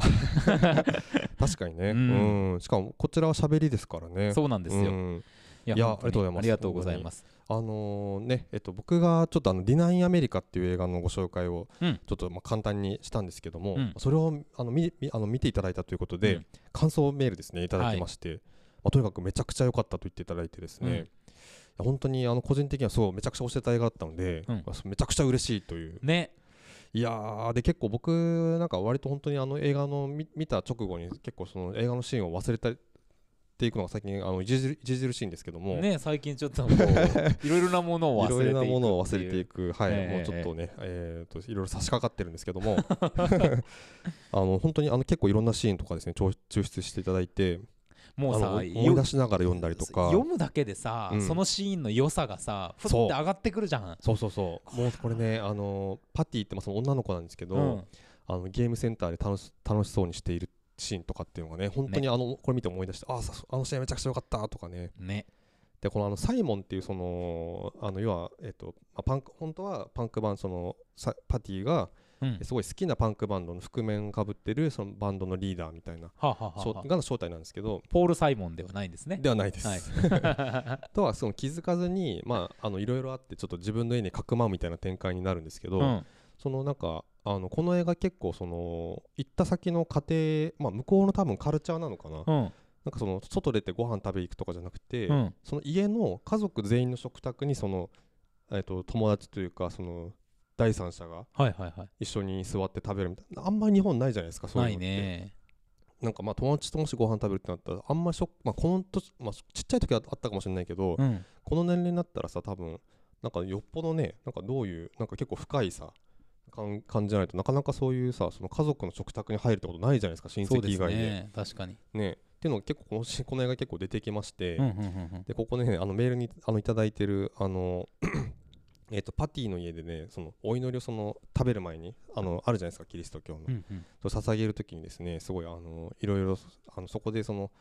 確かにね、
う
うんん。しかもこちらは喋りですからね。
そうなんですよ、
うん
い
いやありがとうございます。
ありがとうございます。
あのねえっと僕がちょっとあのディナインアメリカっていう映画のご紹介を
うん。
ちょっとまあ簡単にしたんですけども、
うん。
それをあの見見あの見ていただいたということで、
うん。
感想メールですねいただきまして、まあ、とにかくめちゃくちゃ良かったと言っていただいてですね、
うん。
本当にあの個人的にはそうめちゃくちゃ推してた映画だったので、めちゃくちゃ嬉しいという。
ね。
いやーで結構僕なんか割と本当にあの映画の見見た直後に結構その映画のシーンを忘れたっていくのが最近あの著著しいんですけども、
ね最近ちょっとこういろいろなものを
いろい
忘れていく
ろなものを忘れて
い
く、はい、
ええ。
もうちょっとね、えー、といろいろ差し掛かってるんですけども、[laughs] あの本当にあの結構いろんなシーンとかですね、抽抽出していただいて、
もうさ
思い出しながら読んだりとか、
読むだけでさ、
うん。
そのシーンの良さがさふって上がってくるじゃん。
そうそうそう、もうこれね、あのパティってまあその女の子なんですけど、
うん。
あのゲームセンターで楽し楽しそうにしているシーンとかっていうのがね、本当にあの、これ見て思い出して、あさあの試合めちゃくちゃ良かったとかね、
ね。
でこのあのサイモンっていうそのあの要はえっとまあパンク本当はパンクバンドそのさパティが
うん。
すごい好きなパンクバンドの覆面かぶってるそのバンドのリーダーみたいながの正体なんですけど
ポール・サイモンではないんですね。
ではないです。
はい。[laughs] [laughs]
とはその気づかずにまああのいろいろあってちょっと自分の家にかくまうみたいな展開になるんですけど、
うん。
そのなんかあのこの映画結構その行った先の家庭まあ向こうの多分カルチャーなのかな、
うん。
なんかその外出てご飯食べ行くとかじゃなくて、
うん。
その家の家族全員の食卓にその、えっと友達というかその第三者が一緒に座って食べるみたいな。あんまり日本ないじゃないですかそういうのって。
ね。
なんかまあ友達ともしご飯食べるってなったらあんまりしょ、まあ、この年、まあ、ちっちゃい時はあったかもしれないけど、
うん。
この年齢になったらさ多分なんかよっぽどねなんかどういうなんか結構深いさ感感じじゃないとなかなかそういうさその家族の食卓に入るってことないじゃないですか親戚以外でね。
ね確かに。
っていうのが結構このし [laughs] この映画結構出てきまして、
うんうんうん
でここねあのメールにあのいただいてるあの [clears throat] えっとパティの家でねそのお祈りをその食べる前にあのあるじゃないですかキリスト教の、
うんうん。
それ捧げる時にですねすごいあのいろいろあのそこでその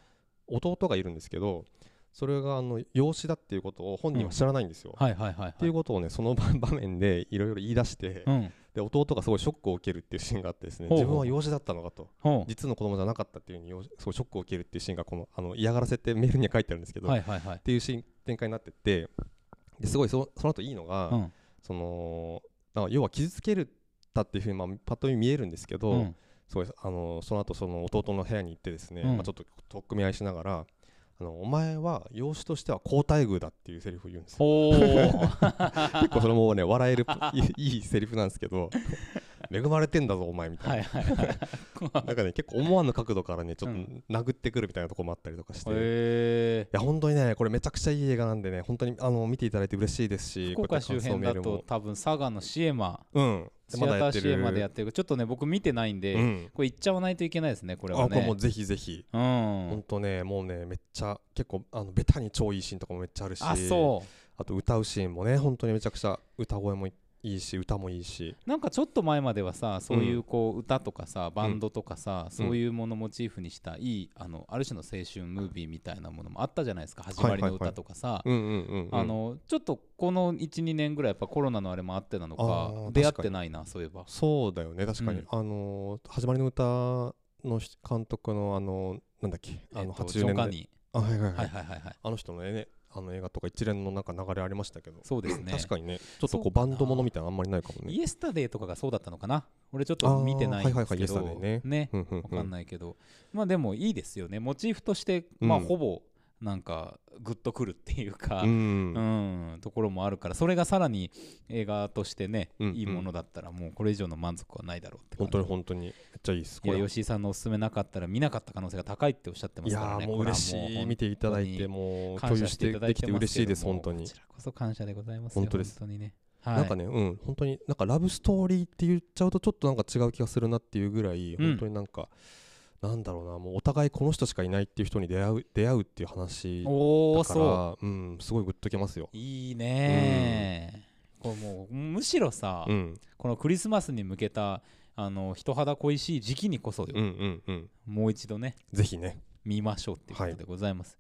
弟がいるんですけどそれがあの養子だっていうことを本人は知らないんですよ。
はいはいはい、はい、
っていうことをねその場場面で [laughs] いろいろ言い出して、
うん。
で弟がすごいショックを受けるっていうシーンがあってですね自分は養子だったのかと。
ほ
実の子供じゃなかったっていうふうにすごいショックを受けるっていうシーンがこのあの嫌がらせってメールには書いてあるんですけど、
うはいはいはい。
っていうシーン展開になってってですごいそその後いいのが、
うん。
その要は傷つけるたっていうふうに、まあ、パッと見見えるんですけど、
うん。
すごいあのその後その弟の部屋に行ってですね、
うん。
まあ、ちょっと取っ組み合いしながらあのお前は養子としては好待遇だっていうセリフを言うんですよ。[laughs] 結構それもね笑えるいいいいセリフなんですけど [laughs] 恵まれてんだぞお前みたいな、[laughs] なんかね結構思わぬ角度からねちょっ
うん。
と殴ってくるみたいなところもあったりとかして、い
へ
や本当にねこれめちゃくちゃいい映画なんでね本当にあの見ていただいて嬉しいですし
福岡周辺だと多分佐賀のシエマ。
うん
シアターシエマでや
っ
ってる。ちょっとね僕見てないんで、
うん。
これ行っちゃわないといけないですねこれはね。
あこれもうぜひぜひ。
うん。
本当ねもうねめっちゃ結構あのベタに超いいシーンとかもめっちゃあるし。
あそう。
あと歌うシーンもね本当にめちゃくちゃ歌声もいいし歌もいいし。
なんかちょっと前まではさそういうこう歌とかさバンドとかさ、そういうものモチーフにしたいいあのある種の青春ムービーみたいなものもあったじゃないですか始まりの歌とかさ、ちょっとこの12年ぐらいやっぱコロナのあれもあってなのか出会ってないなそういえば。
そうだよね。確かに、
うん。
あのー始まりの歌のし監督のあのなんだっけあの
えっと
80年代。
ジョンカーニ。
あはいはいはい、
ーはいはいはいはい。
あの人のねあの映画とか一連のなんか流れありましたけど。
そうですね。
確かにね。ちょっとこうバンドものみたいなのあんまりないかもね。
イエスタデーとかがそうだったのかな？俺ちょっと見てないんですけど。
ね。
ね
うんうんうん。
わかんないけど。まあでもいいですよね。モチーフとしてまあ
うん。
ほぼなんかグッとくるっていうか
う
うんんところもあるからそれがさらに映画としてね
うん
いいものだったらもうこれ以上の満足はないだろうって
本当に本当にめっちゃいいです
いや吉井さんのおすすめなかったら見なかった可能性が高いっておっしゃってま
い
すからね。
やーもう嬉しい。見ていただいてもう共有してできて嬉しいです本当に。
こちらこそ感謝でございますよ
本当です。
本当にね。はい。
なんかねうん本当になんかラブストーリーって言っちゃうとちょっとなんか違う気がするなっていうぐらい
うん。
本当になんかなんだろうなもうお互いこの人しかいないっていう人に出会う出会うっていう話だからう。んすごいグッときますよ。
ういいねこれもうむしろさ
うん。
このクリスマスに向けたあの人肌恋しい時期にこそよ。
うんうんうん。
もう一度ね
ぜひね。
見ましょうっていうことでございます、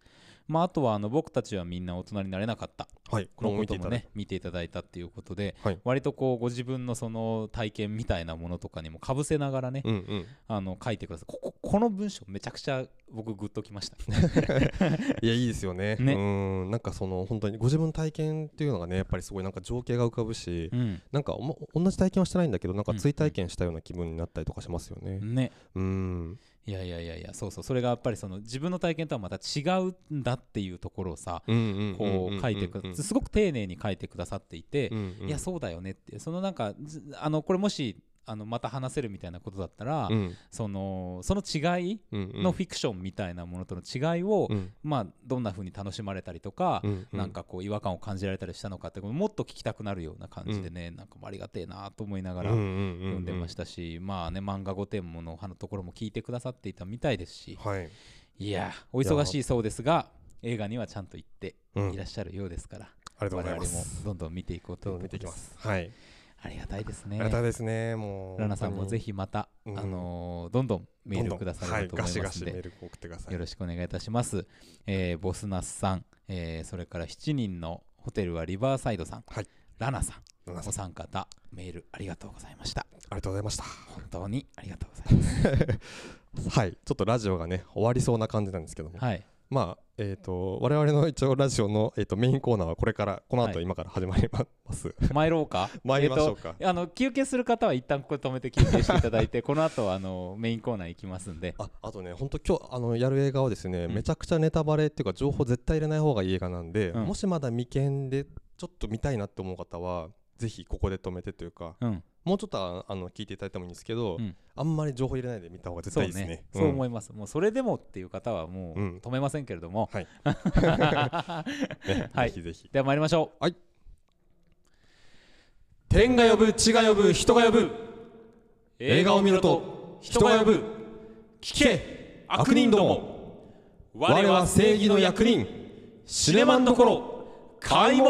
まああとはあの僕たちはみんな大人になれなかった。
はい。こ
のこともね見ていただいたっていうことで、
はい。
割とこうご自分のその体験みたいなものとかにもかぶせながらね、
うんうん。
あの書いてください。こここの文章めちゃくちゃ僕グッときました [laughs]
いやいいですよね。
ね。
うん。なんかその本当にご自分の体験っていうのがねやっぱりすごいなんか情景が浮かぶし
うん。
なんかおも同じ体験はしてないんだけどなんか
うん
追体験したような気分になったりとかしますよね。
ね。
うん
いやいやいやいやそうそう。それがやっぱりその自分の体験とはまた違うんだっていうところをさこう書いてくだすごく丁寧に書いてくださっていて、いやそうだよねって。そのなんかずあのこれもしあのまた話せるみたいなことだったら、
うん。
そのその違い
うんうん。
のフィクションみたいなものとの違いを、
うん。
まあどんな風に楽しまれたりとか、
うんうん。
なんかこう違和感を感じられたりしたのかってもっと聞きたくなるような感じでね、なんかもありがてえなと思いながら
うんうんうんうん。
読んでましたし、まあね漫画御殿もののところも聞いてくださっていたみたいですし
はい。
いやお忙しいそうですが映画にはちゃんと行って
うん
いらっしゃるようですから、我々もどんどん見ていこうと
どんどん見ていきます。はい
ありがたいですね。
ありがたいですね。もう
ラナさんもぜ
ひ
ひまた、
うん。
あのーどんどんメールくださればと思いますので、よろしくお願いいたします。えーボスナスさん、えーそれから7人のホテルはリバーサイドさん、
はい。
ラナさん、
ラナさん。
お三方、メールありがとうございました。
ありがとうございました。
本当にありがとうございます。[laughs]
はい。ちょっとラジオがね終わりそうな感じなんですけども。
はい、
まあえっと我々の一応ラジオのえっとメインコーナーはこれからこの後
はい。
今から始まります。
参ろうか？[laughs]
参りましょうか。
えーとあの休憩する方は一旦ここで止めて休憩していただいて、この後あのメインコーナー行きますんで。
ああとね本当今日あのやる映画はですね、
うん。
めちゃくちゃネタバレっていうか情報絶対入れない方がいい映画なんで、
うん。
もしまだ未見でちょっと見たいなって思う方はぜひここで止めてというか
うん、
もうちょっとああの聞いていただいてもいいんですけど、
うん。
あんまり情報入れないで見た方が絶対いいですね。
ね。そう思います。もうそれでもっていう方はもう
うん。
止めませんけれども。
はい。[laughs] ね
はい。
ぜひぜひ。
では参りましょう。
天が呼ぶ地が呼ぶ人が呼ぶ。映画を見ろと人が呼ぶ。聞け悪人ども。我は正義の役人。シネマンどころ開門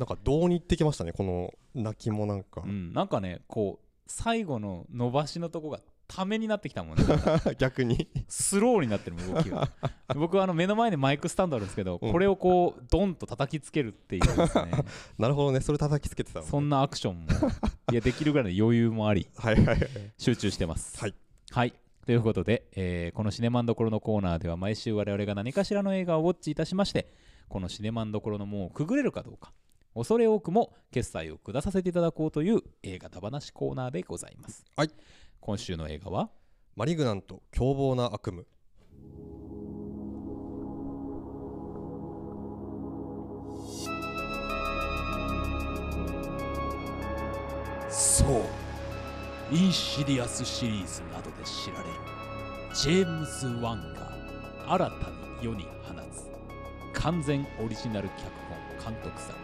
なんかどうに行ってきましたねこの泣きもなんか、
うん、なんかねこう最後の伸ばしのとこがためになってきたもんね。[laughs]
逆に。
スローになってる動きが。[laughs] 僕はあの目の前にマイクスタンドあるんですけど、
うん。
これをこうドンと叩きつけるっていうですね。[laughs]
なるほどねそれ叩きつけてたのね。
そんなアクションもいやできるぐらいの余裕もあり
はいはいはい。
集中してます。
はい。
はい。ということで、えーこのシネマンどころのコーナーでは毎週我々が何かしらの映画をウォッチいたしましてこのシネマンどころの門をくぐれるかどうか恐れ多くも決裁を下させていただこうという映画駄話コーナーでございます。
はい。
今週の映画は？
マリグナント凶暴な悪夢。
そう。インシディアスシリーズなどで知られるジェームズ・ワンが新たに世に放つ完全オリジナル脚本監督作。品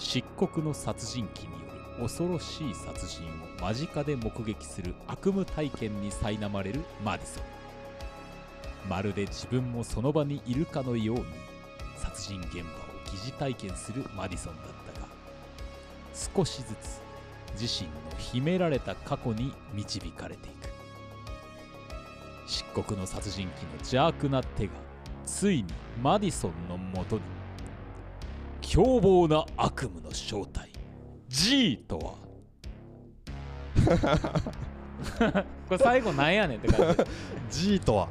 漆黒の殺人鬼による恐ろしい殺人を間近で目撃する悪夢体験に苛まれるマディソン。まるで自分もその場にいるかのように殺人現場を疑似体験するマディソンだったが少しずつ自身の秘められた過去に導かれていく。漆黒の殺人鬼の邪悪な手がついにマディソンのもとに。凶暴な悪夢の正体。G とは？[laughs] これ最後なんやねんって感
G とは？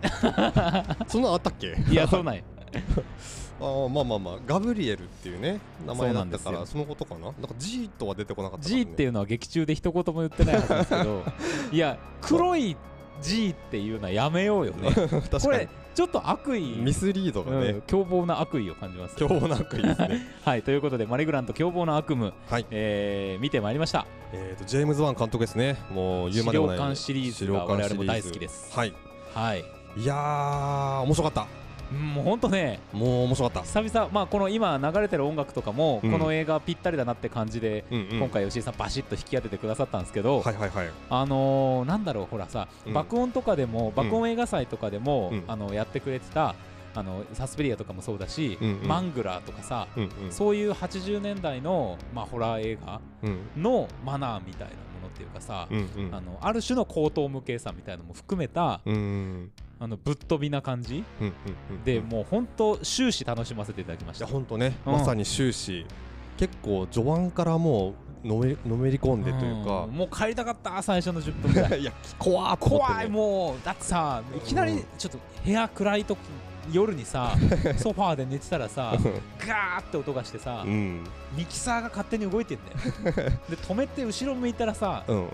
[laughs] そんなのあったっけ？
じいやそうなんや。[laughs]
あーまあまあまあ。ガブリエルっていうね名前だったからそのことかな？なんか G とは出てこなかったから
G
ね
っていうのは劇中で一言も言ってないはずですけどいや黒い G っていうのはやめようよね。
確
これ
かに
ちょっと悪意。
ミスリードがね、
うん凶暴な悪意を感じます。
凶暴な悪意ですね。[laughs]
はいということでマリグラント凶暴な悪夢、
はい。
えー見てまいりました。
えーとジェームズ・ワン監督ですね。もう言うまでもない
資料館シリーズが我々も大好きです。
はい。
はい。
いやー面白かった。
うんもうほんとね
もう面白かった。
久々まあこの今流れてる音楽とかも、
うん。
この映画ぴったりだなって感じで、今回吉井さんバシッと引き当ててくださったんですけど、
はいはいはい。
あのーなんだろうほらさ、
うん。
爆音とかでも爆音映画祭とかでも、
うん。
あのやってくれてたあのサスペリアとかもそうだし、マングラーとかさ、
うん
そういう80年代の、まあ、ホラー映画
うん。
のマナーみたいなものっていうかさ、あのある種の高等無形さみたいなのも含めた、
うんうん
あのぶっ飛びな感じ
うんうんうん
で、もう本当終始楽しませていただきまし
いや
た。
本当ね、
うん。
まさに終始結構序盤からもうのめのめり込んでというか。
ん、もう帰りたかった最初の10分ぐらい。[laughs]
いや怖ーと思ってね。
怖いもうだってさいきなりちょっと部屋暗い時夜にさ [laughs] ソファーで寝てたらさガーって音がしてさ
うん。
ミキサーが勝手に動いてんだよ。[laughs] で止めて後ろ向いたらさ
うん。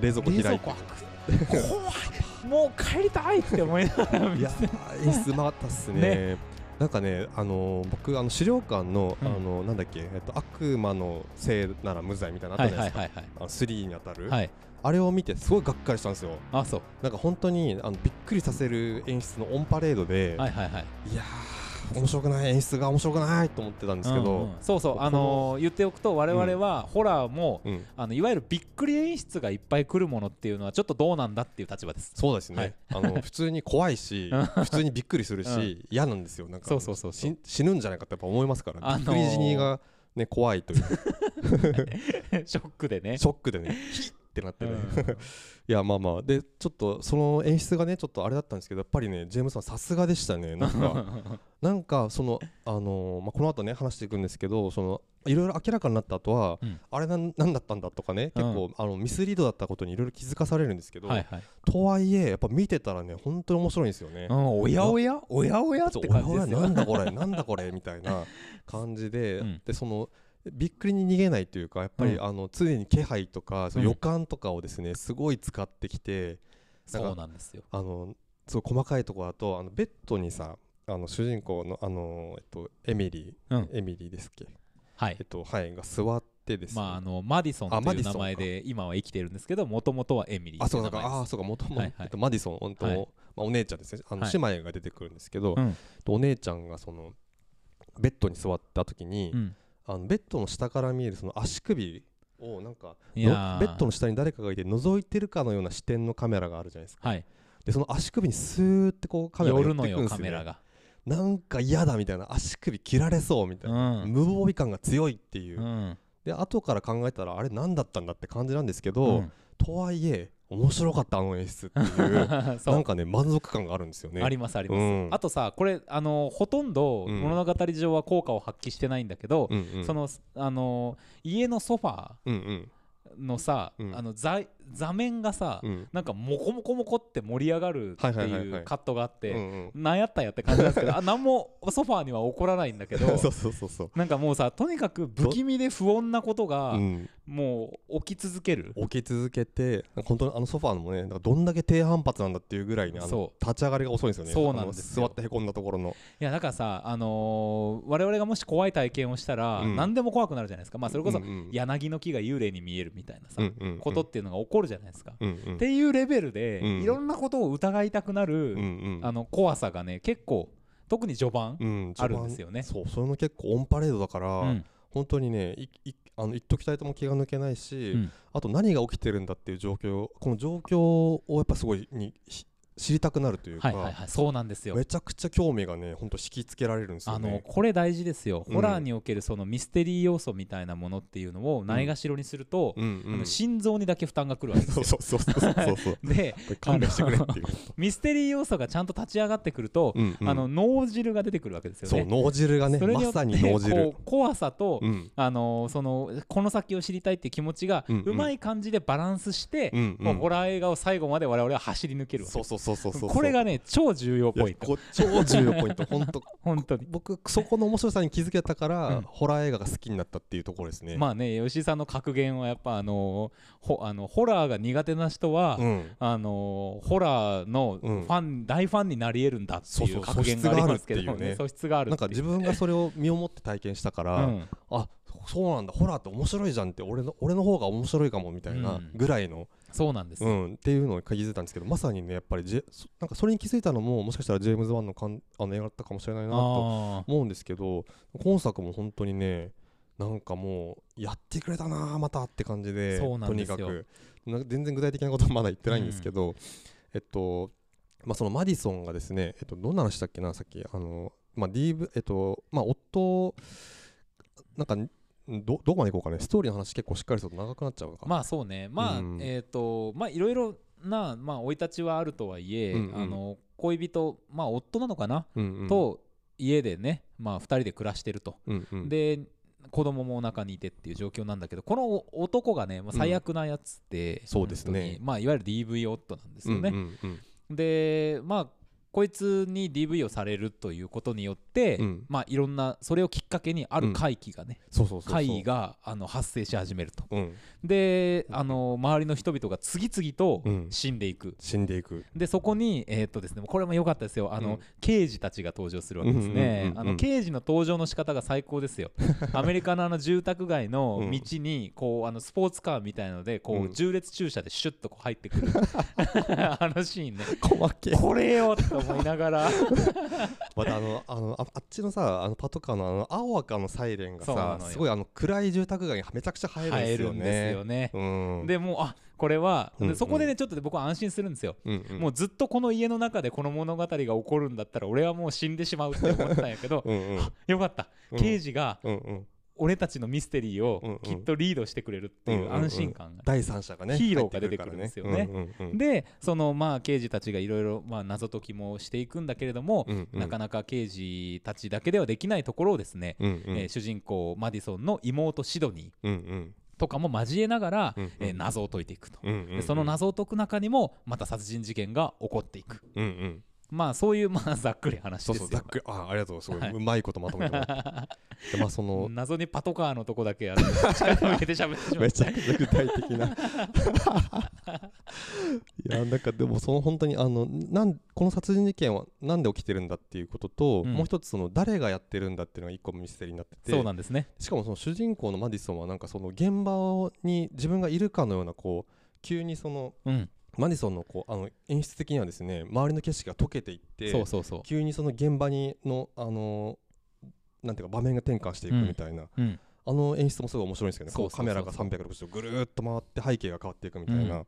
冷蔵庫
冷蔵
開いて。
庫開く [laughs] もう帰りたいって思いながら
いやー演出うまかったっすね。
ね。
なんかね、あのー僕あの資料館の、
うん。
あのなんだっけ、えっと、悪魔のせいなら無罪みたいなのあ
はい
ったじゃないですか、
はいはいはい
あの3にあたる、
はい。
あれを見てすごいがっかりしたんですよ。
あそう。
なんか本当にあのびっくりさせる演出のオンパレードで、
はいはいはい。
い、やー面白くない演出が面白くないと思ってたんですけど、
うんうん。そうそう。あのー言っておくと我々はホラーも
うん。
あのいわゆるびっくり演出がいっぱい来るものっていうのはちょっとどうなんだっていう立場です。
そうですね、
はい。
あの普通に怖いし
うん [laughs]
普通にびっくりするし、嫌なんですよ。なんか
そうそうそうそう。
し死ぬんじゃないかってやっぱ思いますから、
あのー
びっくり死にが、ね、怖いという。[laughs]
ショックでね。
ショックでね [laughs] ってなってね、
うん。[laughs]
いやまあまあ。でちょっとその演出がねちょっとあれだったんですけどやっぱりねジェームズさんさすがでしたね。なんか [laughs] なんかそのあのーまあ、この後ね話していくんですけどそのいろいろ明らかになった後は、
うん
あれなんなんだったんだとかね結構、あのミスリードだったことにいろいろ気づかされるんですけど、
はいはい。
とはいえやっぱ見てたらね本当に面白いんですよね。
うん。おやおや？おやおや？って感じですよ。
なんだこれ？なんだこれ？みたいな感じで、
うん。
でそのびっくりに逃げないというかやっぱり、
うん。
あの常に気配とか、その
うん。
予感とかをですねすごい使ってきて
そうなんですよ。
あのすごい細かいところだとあのベッドにさあの主人公のあの、えっと、エミリー、
うん。
エミリーですっけ、
はい。
えっとはい、が座ってですね、
まああのマディソンという名前で今は生きてるんですけどもともとはエミリー
あそうかあそうか元々、
はいはい。
えっと、マディソン本当、
はい。
まあ、お姉ちゃんですね。あの、
はい。
姉妹が出てくるんですけど、
うん。
お姉ちゃんがそのベッドに座った時に、
うん
あのベッドの下から見えるその足首をなんかベッドの下に誰かがいて覗いてるかのような視点のカメラがあるじゃないですか。
はい。
でその足首にスーってこうカメラが寄ってくるんですよ、ね、
カメラが。
なんか嫌だみたいな。足首切られそうみたいな、
うん。
無防備感が強いっていう、
うん。
で後から考えたらあれ何だったんだって感じなんですけど、
うん。
とはいえ面白かったあの演出っていう。[laughs] なんかね満足感があるんですよね。
ありますあります、
うん。
あとさこれあのほとんど
うん。
物語上は効果を発揮してないんだけど、
うんうん。
そのあの家のソファ
うんうん。
ーのさ、
うん。
あの座座面がさ、
うん。
なんかモコモコモコって盛り上がるって
はい
うカットがあって、
うんうん。
なんやったんやって感じなんですけどあ何もソファーには起こらないんだけど [laughs]
そうそうそうそう。
なんかもうさとにかく不気味で不穏なことが
うん、
もう起き続ける、
起き続けて本当にあのソファーもねどんだけ低反発なんだっていうぐらいにあの
そ
立ち上がりが遅いんですよね。
そうなんです
座ってへこんだところの。
いやだからさ、あのー我々がもし怖い体験をしたら、
うん。
何でも怖くなるじゃないですか、まあ、それこそ
うんうん
柳の木が幽霊に見えるみたいなさ、
うんうんうん。
ことっていうのが起こるじゃないですか。
うんうん。
っていうレベルで、
うん。
いろんなことを疑いたくなる、
うんうん。
あの怖さがね結構特に序盤、
うん
あるんですよね。
そうそれの結構オンパレードだから、
うん。
本当にねいいあの言っときたいとも気が抜けないし、
うん。
あと何が起きてるんだっていう状況この状況をやっぱすごいにし知りたくなるというか、
はいはいはい。そうなんですよ。
めちゃくちゃ興味がね本当引きつけられるんですよ
あの
ね。
これ大事ですよ、
うん。
ホラーにおけるそのミステリー要素みたいなものっていうのをないがしろにすると、
うん
心臓にだけ負担がくるわけですよ。
そうそうそうそう。そう
で
勘弁してくれっていう、
ミステリー要素がちゃんと立ち上がってくると、
うんうん。
あの脳汁が出てくるわけですよね。
そう脳汁がね
それによって
まさに脳汁。
怖さと、
うん。
あのそのこの先を知りたいっていう気持ちが
うんうん。
うまい感じでバランスして、
うんうん。
もうホラー映画を最後まで我々は走り抜けるわけ
そうそうそうそうそう
これがね超重要ポイント。
こ超重要ポイント。本当。[laughs]
本当に。
僕そこの面白さに気づけたから、
うん。
ホラー映画が好きになったっていうところですね。
まあね吉井さんの格言はやっぱあのほあのホラーが苦手な人は、
うん。
あのホラーのフ
うん。
ァン、大ファンになり得るんだっていう格言がありますけどもね。素
素
質がある
なんか自分がそれを身をもって体験したから、
うん。
あそうなんだホラーって面白いじゃんって俺の俺の方が面白いかもみたいな
うん。
ぐらいの、
そうなんです。よ、
うんっていうのを気づいたんですけどまさにねやっぱりジェそなんかそれに気づいたのももしかしたらジェームズ・ワンのかんあの映画だったかもしれないなと
あ
思うんですけど今作も本当にねなんかもうやってくれたなまたって感じでとにかく。な全然具体的なことはまだ言ってないんですけど、えっとまあそのマディソンがですねえっとどんな話したっけなさっきあのまあ DV えっとまあ夫なんかどどこまでいこうかね。ストーリーの話結構しっかりすると長くなっちゃうのか。
まあそうね。まあ、
うん。
えっ、とまあいろいろなまあ生い立ちはあるとはいえ、
うんうん。
あの恋人まあ夫なのかな、
うんうん。
と家でねまあ2人で暮らしてると、
うんうん。
で子供もお腹にいてっていう状況なんだけどこの男がね、まあ、最悪なやつで、
そうですね。
まあいわゆる DV 夫なんですよね、
うんうんうん。
でまあこいつに DV をされるということによって、
うん。
まあいろんなそれをきっかけにある怪奇がね、
そうそうそうそう。
怪異があの発生し始めると。
うん。
であの周りの人々が次々と
うん。
死んでいく、
死んでいく。
でそこにえーっとですねこれも良かったですよ。あの、
うん。
刑事たちが登場するわけですね、あの刑事の登場の仕方が最高ですよ。[laughs] アメリカのあの住宅街の
うん。
道にこうあのスポーツカーみたいのでこう、
うん。
縦列駐車でシュッとこう入ってくる。[laughs] あのシーンね。これよって思いながら。[laughs]
またあのあのああっちのさあのパトカーのあの青赤のサイレンがさすごいあの暗い住宅街にめちゃくちゃ映えるんですよ
入るんです
ね。
よね、
うん、
でもうあこれは、
うんうん
でそこでねちょっとで僕は安心するんですよ、
うんうん、
もうずっとこの家の中でこの物語が起こるんだったら俺はもう死んでしまうって思ってたんやけど
うん
よかった。
うん。
刑事が
うんうん
俺たちのミステリーをきっとリードしてくれるっていう安心感が。
第三者がね
ヒーローが出てくるんですよね。でそのまあ刑事たちがいろいろまあ謎解きもしていくんだけれども、
うんうんうん。
なかなか刑事たちだけではできないところをですね、
うんうん。
えー主人公マディソンの妹シドニー
うんうん。
とかも交えながら、
うんうん。
えー謎を解いていくと、
うんうんうん。
でその謎を解く中にもまた殺人事件が起こっていく。
うんうん
まあそういうまあ [laughs] ざっくり話
そう
ですよ
そうざっくりあありがとうすごい、
はい。う
まいことまとめてでまあその [laughs]
謎にパトカーのとこだけあの力を入れて喋ってしまっ
めちゃくちゃ具体的な。[laughs] いやなんかでもその本当にあのなんこの殺人事件はなんで起きてるんだっていうことと、
うん。
もう一つその誰がやってるんだっていうのが一個ミステリーになってて。
そうなんですね。
しかもその主人公のマディソンはなんかその現場に自分がいるかのようなこう急にその
うん
マディソンのこうあの演出的にはですね周りの景色が溶けていって
そうそうそう。
急にその現場にのあのなんていうか場面が転換していくみたいな、
うん。
あの演出もすごい面白いんですけどね。カメラが360度ぐるーっと回って背景が変わっていくみたいな、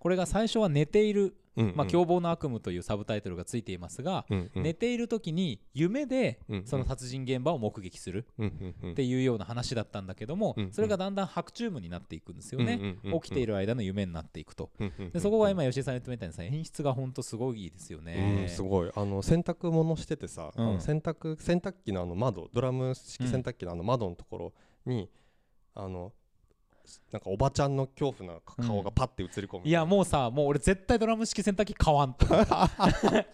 これが最初は寝ている、
うんうん。
まあ、凶暴な悪夢というサブタイトルがついていますが、
うんうん
寝ている時に夢でその殺人現場を目撃するっていうような話だったんだけども、それがだんだん白チュームになっていくんですよね、起きている間の夢になっていくと。でそこが今吉井さん言ったみたいにさ演出がほんとすごいですよね、
うん、すごい。あの洗濯物しててさ、
うん。
洗濯洗濯機のあの窓ドラム式洗濯機のあの窓のところに、あのなんかおばちゃんの恐怖な顔がパッて映り込む、
いやもうさもう俺絶対ドラム式洗濯機買わんと。[laughs] だって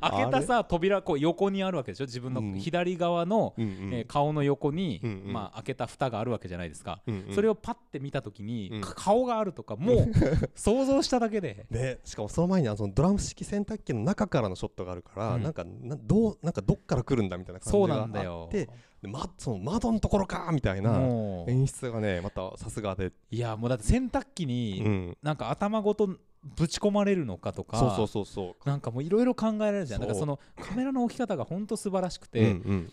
開けたさ扉こう横にあるわけでしょ？自分の
うん。
左側の、
うんうん。
えー顔の横に、
うんうん。
まあ、開けた蓋があるわけじゃないですか、
うんうん。
それをパッて見た時に、
うん。
か顔があるとかもう [laughs] 想像しただけで。
でしかもその前にあのドラム式洗濯機の中からのショットがあるから、
うん。
なんかなどうなんかどっから来るんだみたいな感じ
そう
があ
なんだよ。
ってで、ま、その窓のところかみたいな演出がねまたさすがで、
いやもうだって洗濯機
う
に
ん、
なんか頭ごとぶち込まれるのかとか、
そうそうそうそう。
なんかもういろいろ考えられるじゃん。だからそのカメラの置き方がほんと素晴らしくて、
うん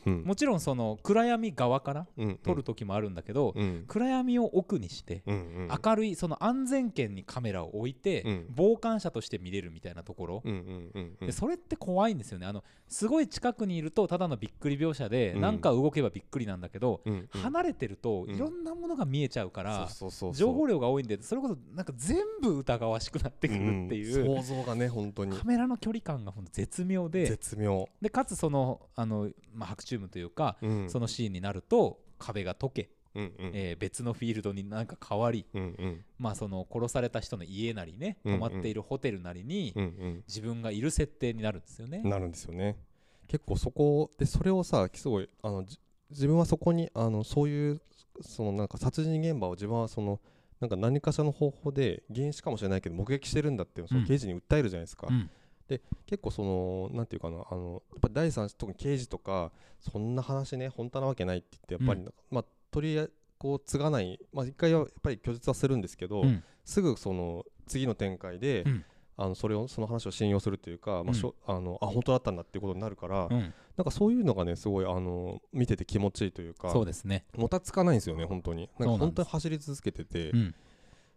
うんうん。
もちろんその暗闇側から
うん。
撮る時もあるんだけど、
うん。
暗闇を奥にして、
うんうん。
明るいその安全圏にカメラを置いて、
うん。
傍観者として見れるみたいなところ、
うんうんうんうん。
でそれって怖いんですよね。あのすごい近くにいるとただのびっくり描写で、
うん。
なんか動けばびっくりなんだけど、
うんうん。
離れてると
うん。
いろんなものが見えちゃうから、情報量が多いんでそれこそなんか全部疑わしくなってくるっていう、
うん想像がね本当に。
カメラの距離感がほんと絶妙で
絶妙、
でかつそのあの、まあ、白チュームというか、
うん。
そのシーンになると壁が溶け、
うんうん。
えー別のフィールドになんか変わり、
うんうん。
まあ、その殺された人の家なりね
うんうん。
泊まっているホテルなりに
うん
自分がいる設定になるんですよね。
うんなるんですよね。結構そこでそれをさすごいあのじ自分はそこにあのそういうそのなんか殺人現場を自分はそのなんか何かしらの方法で原始かもしれないけど目撃してるんだってその
うん。
刑事に訴えるじゃないですか、
うん。
結構そのなんていうかなあのやっぱ第三者特に刑事とかそんな話ね本当なわけないって言ってやっぱりなんか、まあ取りあこう継がないまあ一回はやっぱり拒絶はするんですけど、
うん。
すぐその次の展開で、
うん
あのそれをその話を信用するというか、まあしょあのあ本当だったんだっていうことになるから、
うん。
なんかそういうのがねすごいあの見てて気持ちいいというか
そうですね。
もたつかないんですよね本当に。なんか本当に走り続けてて、
うん。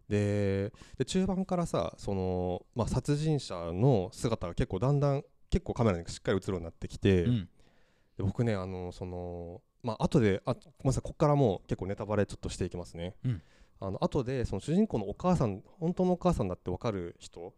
でで中盤からさその、まあ、殺人者の姿が結構だんだん結構カメラにしっかり映るようになってきて、
うん。
で僕ねあのそのまあ後であごめんなさいここからもう結構ネタバレちょっとしていきますね、
うん。
あの後でその主人公のお母さん本当のお母さんだって分かる人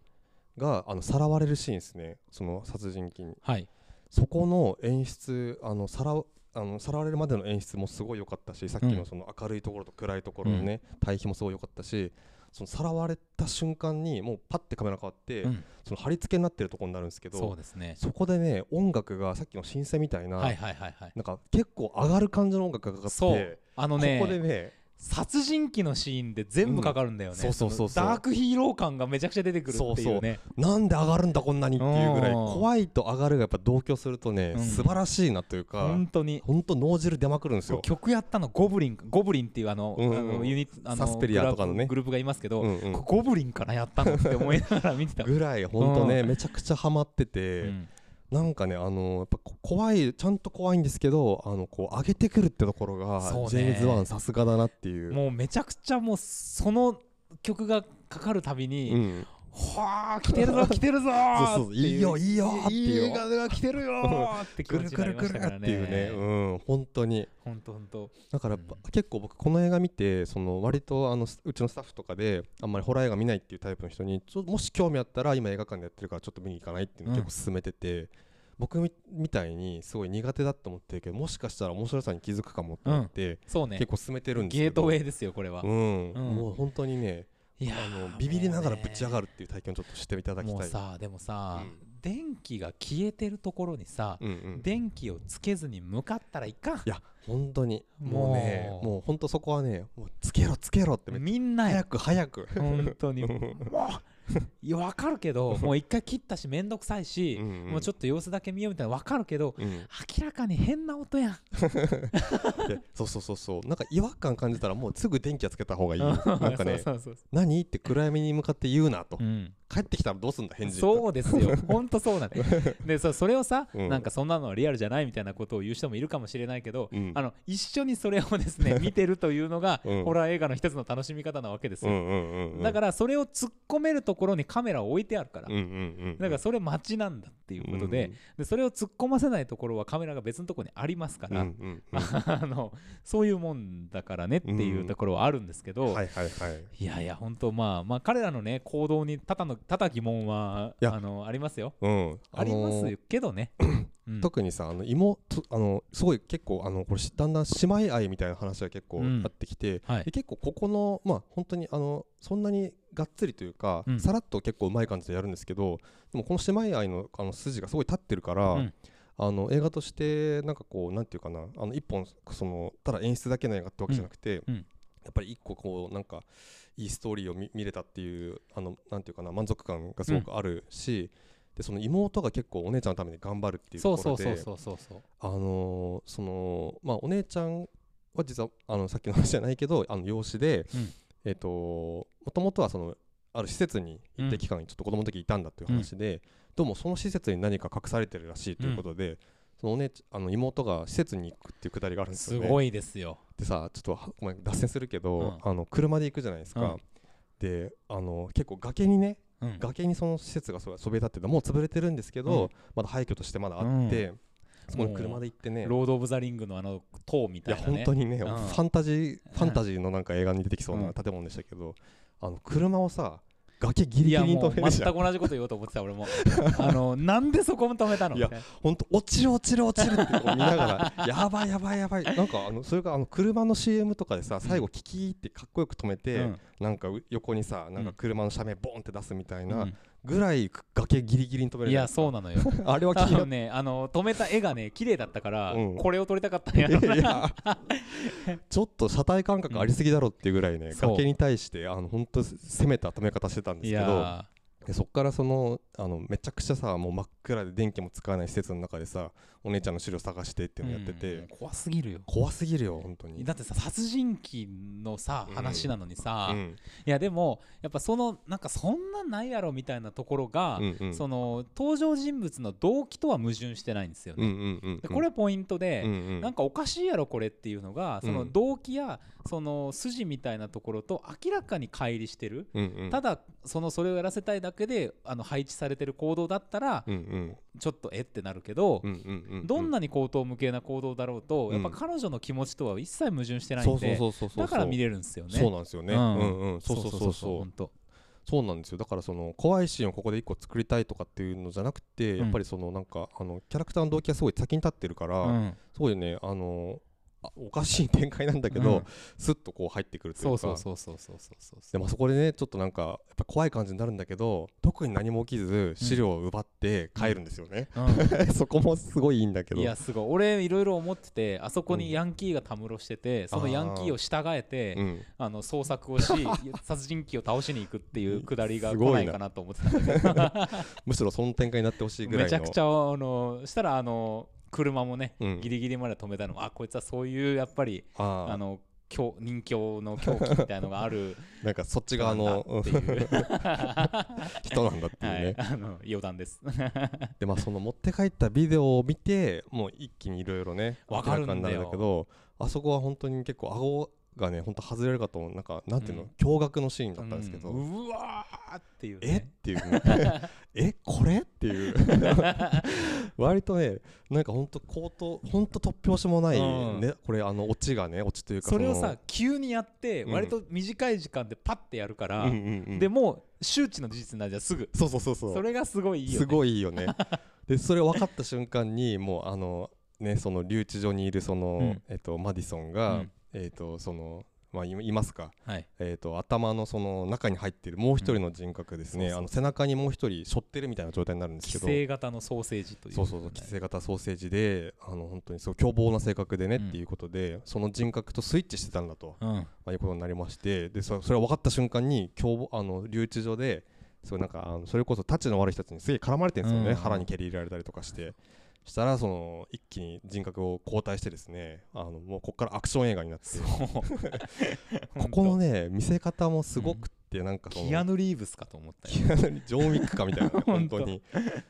があのさらわれるシーンですね。その殺人鬼に。
はい。
そこの演出あのさらあのさらわれるまでの演出もすごい良かったしさっき
うん。
のその明るいところと暗いところのね、対比もすごい良かったしそのさらわれた瞬間にもうパッてカメラ変わって、
うん。
その貼り付けになってるところになるんですけど
そうですね。
そこでね音楽がさっきの新鮮みたいな、
はいはいはいはい。
なんか結構上がる感じの音楽がかかって
そう。あのね
ここでね
殺人鬼のシーンで全部かかるんだよね、
うん。そうそうそう
ダークヒーロー感がめちゃくちゃ出てくるっていうね。
なんで上がるんだこんなにっていうぐらい。
うん。
怖いと上がるがやっぱ同居するとね、
うん。
素晴らしいなというか
本当に。
本当脳汁出まくるんですよ。
曲やったのゴブリンゴブリンっていうあの,、
うんうん。
あのユニットあの
サスペリアとかのね。
グループがいますけど、
うんうん。
こゴブリンかなやったのって思いながら見てた、
ぐらい本当ね、
うん
めちゃくちゃハマってて、
うん
なんかねあのやっぱこ怖いちゃんと怖いんですけどあのこう上げてくるってところが、
ね
ジェームズ・ワンさすがだなっていう。
もうめちゃくちゃもうその曲がかかるたびに、
うん、
はあ来てるぞ [laughs] 来てるぞー
そうそういいよいいよっていう。
いい映画が来てるよーって気
く
持ちになり
るくるくる
ましたから
っていうね、
ね
うん、本当に。
ほんとほんと
だから
うん。
結構僕この映画見てその割とあのうちのスタッフとかであんまりホラー映画見ないっていうタイプの人にちょもし興味あったら今映画館でやってるからちょっと見に行かないっていうのを
うん。
結構勧めてて、僕みみたいにすごい苦手だと思ってるけどもしかしたら面白さに気づくかもって思って、
そうね。
結構勧めてるんですけど。
ゲートウェイですよこれは、
うん。
うん。
もう本当にね
いや
あ
ー
のビビりながらぶち上が
る
るっていう体験をちょっとしていただきたい。
もうさでもさ、
うん。
電気が消えてるところにさ、
うんうん
電気をつけずに向かったらいかん。
いや本当に。もう。ね
もう
本当そこはねもうつけろつけろって
みんな
早く早く。
本当に。
う [laughs] ん
もう [laughs] いや分かるけどもう一回切ったしめんどくさいし、
うんうん。
もうちょっと様子だけ見ようみたいな分かるけど
うん。
明らかに変な音やん。[laughs]
でそうそうそうそう。なんか違和感感じたらもうすぐ電気はつけた方がいいなんかね [laughs] 何？って暗闇に向かって言うなと。
うん
帰ってきたらどうすんだ返事
そうですよ。[laughs] 本当そうなん [laughs] ででそそれをさ、
うん。
なんかそんなのはリアルじゃないみたいなことを言う人もいるかもしれないけど、
うん。
あの一緒にそれをですね [laughs] 見てるというのが、
うん。
ホラー映画の一つの楽しみ方なわけですよ、
うんうんうんうん。
だからそれを突っ込めるところにカメラを置いてあるから、
うんうんうん
だからそれ待ちなんだっていうことで,、でそれを突っ込ませないところはカメラが別のところにありますか
うんう
ら、
んうんうん。
あのそういうもんだからねっていうところはあるんですけど、
はいはいはい。
いやいや本当まあまあ彼らのね行動に多々の多々疑問はい
や。
あのありますよ。
うん。
ありますけどね、[clears throat] うん。
特にさあの妹あのすごい結構あのこれだんだん姉妹愛みたいな話が結構
うん。
あってきて、
はい。
で結構ここのまあ本当にあのそんなにがっつりというか、
うん。
さらっと結構うまい感じでやるんですけどでもこの姉妹愛のあの筋がすごい立ってるから、
うん。
あの映画としてなんかこうなんていうかなあの一本そのただ演出だけの映画ってわけじゃなくて、
うん。うん。
やっぱり一個こうなんかいいストーリーを見見れたっていうあのなんていうかな満足感がすごくあるし、でその妹が結構お姉ちゃんのために頑張るっていう
そ
ところで
うそうそうそうそうそう。
あのーそのまあお姉ちゃんは実はあのさっきの話じゃないけどあの養子で、
うん。
えっ、ともともとはそのある施設に一定期間ちょっと子供の時いたんだっていう話で、どうもその施設に何か隠されてるらしいということで、そのお姉ちあの妹が施設に行くっていうくだりがあるん。ですよね。
すごいですよ
でさちょっとはごめん脱線するけど、
うん。
あの車で行くじゃないですか、
うん。
であの結構崖にね
うん。
崖にその施設がそそびえ立っててもう潰れてるんですけど、
うん。
まだ廃墟としてまだあって、そこに車で行ってね。
ロード・オブ・ザ・リングのあの塔み
いや
たいなね。
本当にね、
ん。
ファンタジーファンタジーのなんか映画に出てきそう
う
なん。建物でしたけど、あの車をさ崖ギリギリに止めるじゃん。
全く同じこと言おうと思ってた俺も。[laughs] あのなんでそこも止めたの？
いや本当落ちる落ちる落ちるって見ながら [laughs] やばいやばいやばいなんかあのそれがあの車の CM とかでさ最後キキーってかっこよく止めて、
うん。
なんかう横にさなんか車の車名ボンって出すみたいな
うん
ぐらい崖ギリギリに止める
いやそうなのよ。[laughs]
あれは気に
ねあの止めた絵がね [laughs] 綺麗だったから、
うん。
これを撮りたかったんや。ろ
いやちょっと車体感覚ありすぎだろっていうぐらいね、
そう。
崖に対してあの本当攻めた止め方してたんで
い
すけど。
や
でそっからそのあのめちゃくちゃさもう真っ暗で電気も使わない施設の中でさお姉ちゃんの資料探してっていうのやってて、
うん怖すぎるよ。
怖すぎるよ本当に。
だってさ殺人鬼のさ
うん。
話なのにさ、い
うん。
やでもやっぱそのなんかそんなんないやろみたいなところが、
うんうん。
その登場人物の動機とは矛盾してないんですよね、でこれポイントで、
うんうん。
なんかおかしいやろこれっていうのがその
うん。
動機やその筋みたいなところと明らかに乖離してる、
うんうん。
ただそのそれをやらせたいだけであの配置されてる行動だったら
うんうん。
ちょっとえってなるけど、
うんうんうん
どんなに口頭無形な行動だろうと、
うん
やっぱ彼女の気持ちとは一切矛盾してないんでだから見れるんですよね。
そうなんですよね。
う
うんんうん。そうそうそうそう。
本当。
そうなんですよ。だからその怖いシーンをここで一個作りたいとかっていうのじゃなくて、
ん
やっぱりそのなんかあのキャラクターの動機がすごい先に立ってるから、
うん。
すごいねあのあおかしい展開なんだけど、
うん。
スッとこう入ってくるとい
そうう
か。
そうそうそうそうそうそう
でもそこでねちょっとなんかやっぱ怖い感じになるんだけど特に何も起きず資料を奪って帰るんですよね、
う [laughs]
そこもすごいいいんだけ
ん、
ど。
いやすごい。俺いろいろ思っててあそこにヤンキーがたむろしてて、そのヤンキーを従えて
うん、
あの捜索をし [laughs] 殺人鬼を倒しに行くっていうくだりが来
すごいな
ないかなと思ってた [laughs]
むしろその展開になってほしいぐらいの。
めちゃくちゃあのしたらあの車もね、
うん。
ギリギリまで止めたの。あこいつはそういうやっぱりあの狂人狂の狂気みたいのがある。[laughs]
なんかそっち側の
人なんだっていう。
人なんだっていうね、
はい、あの余談です。[laughs]
でまあその持って帰ったビデオを見てもう一気にいろいろね
わかるんだ
けどあそこは本当に結構顎がね本当外れるかと思う。なんかなんていうの、
うん。
驚愕のシーンだったんですけど、
うわーっていう、
え？っ
ね、
ていう。ね [laughs] え？これ？っていう。[laughs] 割とねなんかほんと口頭ほんと突拍子もない、
うん。
ねこれあのオチがねオチというか
それを
の
さ急にやって
うん。
割と短い時間でパッてやるから、でもう周知の事実になるじゃんすぐ。
そうそうそうそう。
それがすごいいいよ、ね、
すごいいいよね。[laughs] でそれ分かった瞬間にもうあのねその留置所にいるその、
うん。
えっとマディソンが、
うん
えっとそのまあいいますか？
はい。
えー、と頭のその中に入っているもう一人の人格ですね、
うん。そうそう
あの背中にもう一人背負ってるみたいな状態になるんです
規
けど。
制型のソーセージという
そうそうそう規制型ソーセージであの本当にそう凶暴な性格でね、
うん
っていうことでその人格とスイッチしてたんだと、
うん。
まあ、いうことになりましてでそそれが分かった瞬間に凶暴あの留置所でそうなんかあのそれこそタッチの悪い人たちにすげえ絡まれてるんですよね、
うん。
腹に蹴り入れられたりとかしてしたらその一気に人格を交代してですねあのもうここからアクション映画になって。[laughs] ここのね見せ方もすごくってなんかその
キアヌ・リーブスかと思ったよ。
ジョン・ウィックかみたいな [laughs] 本当。に。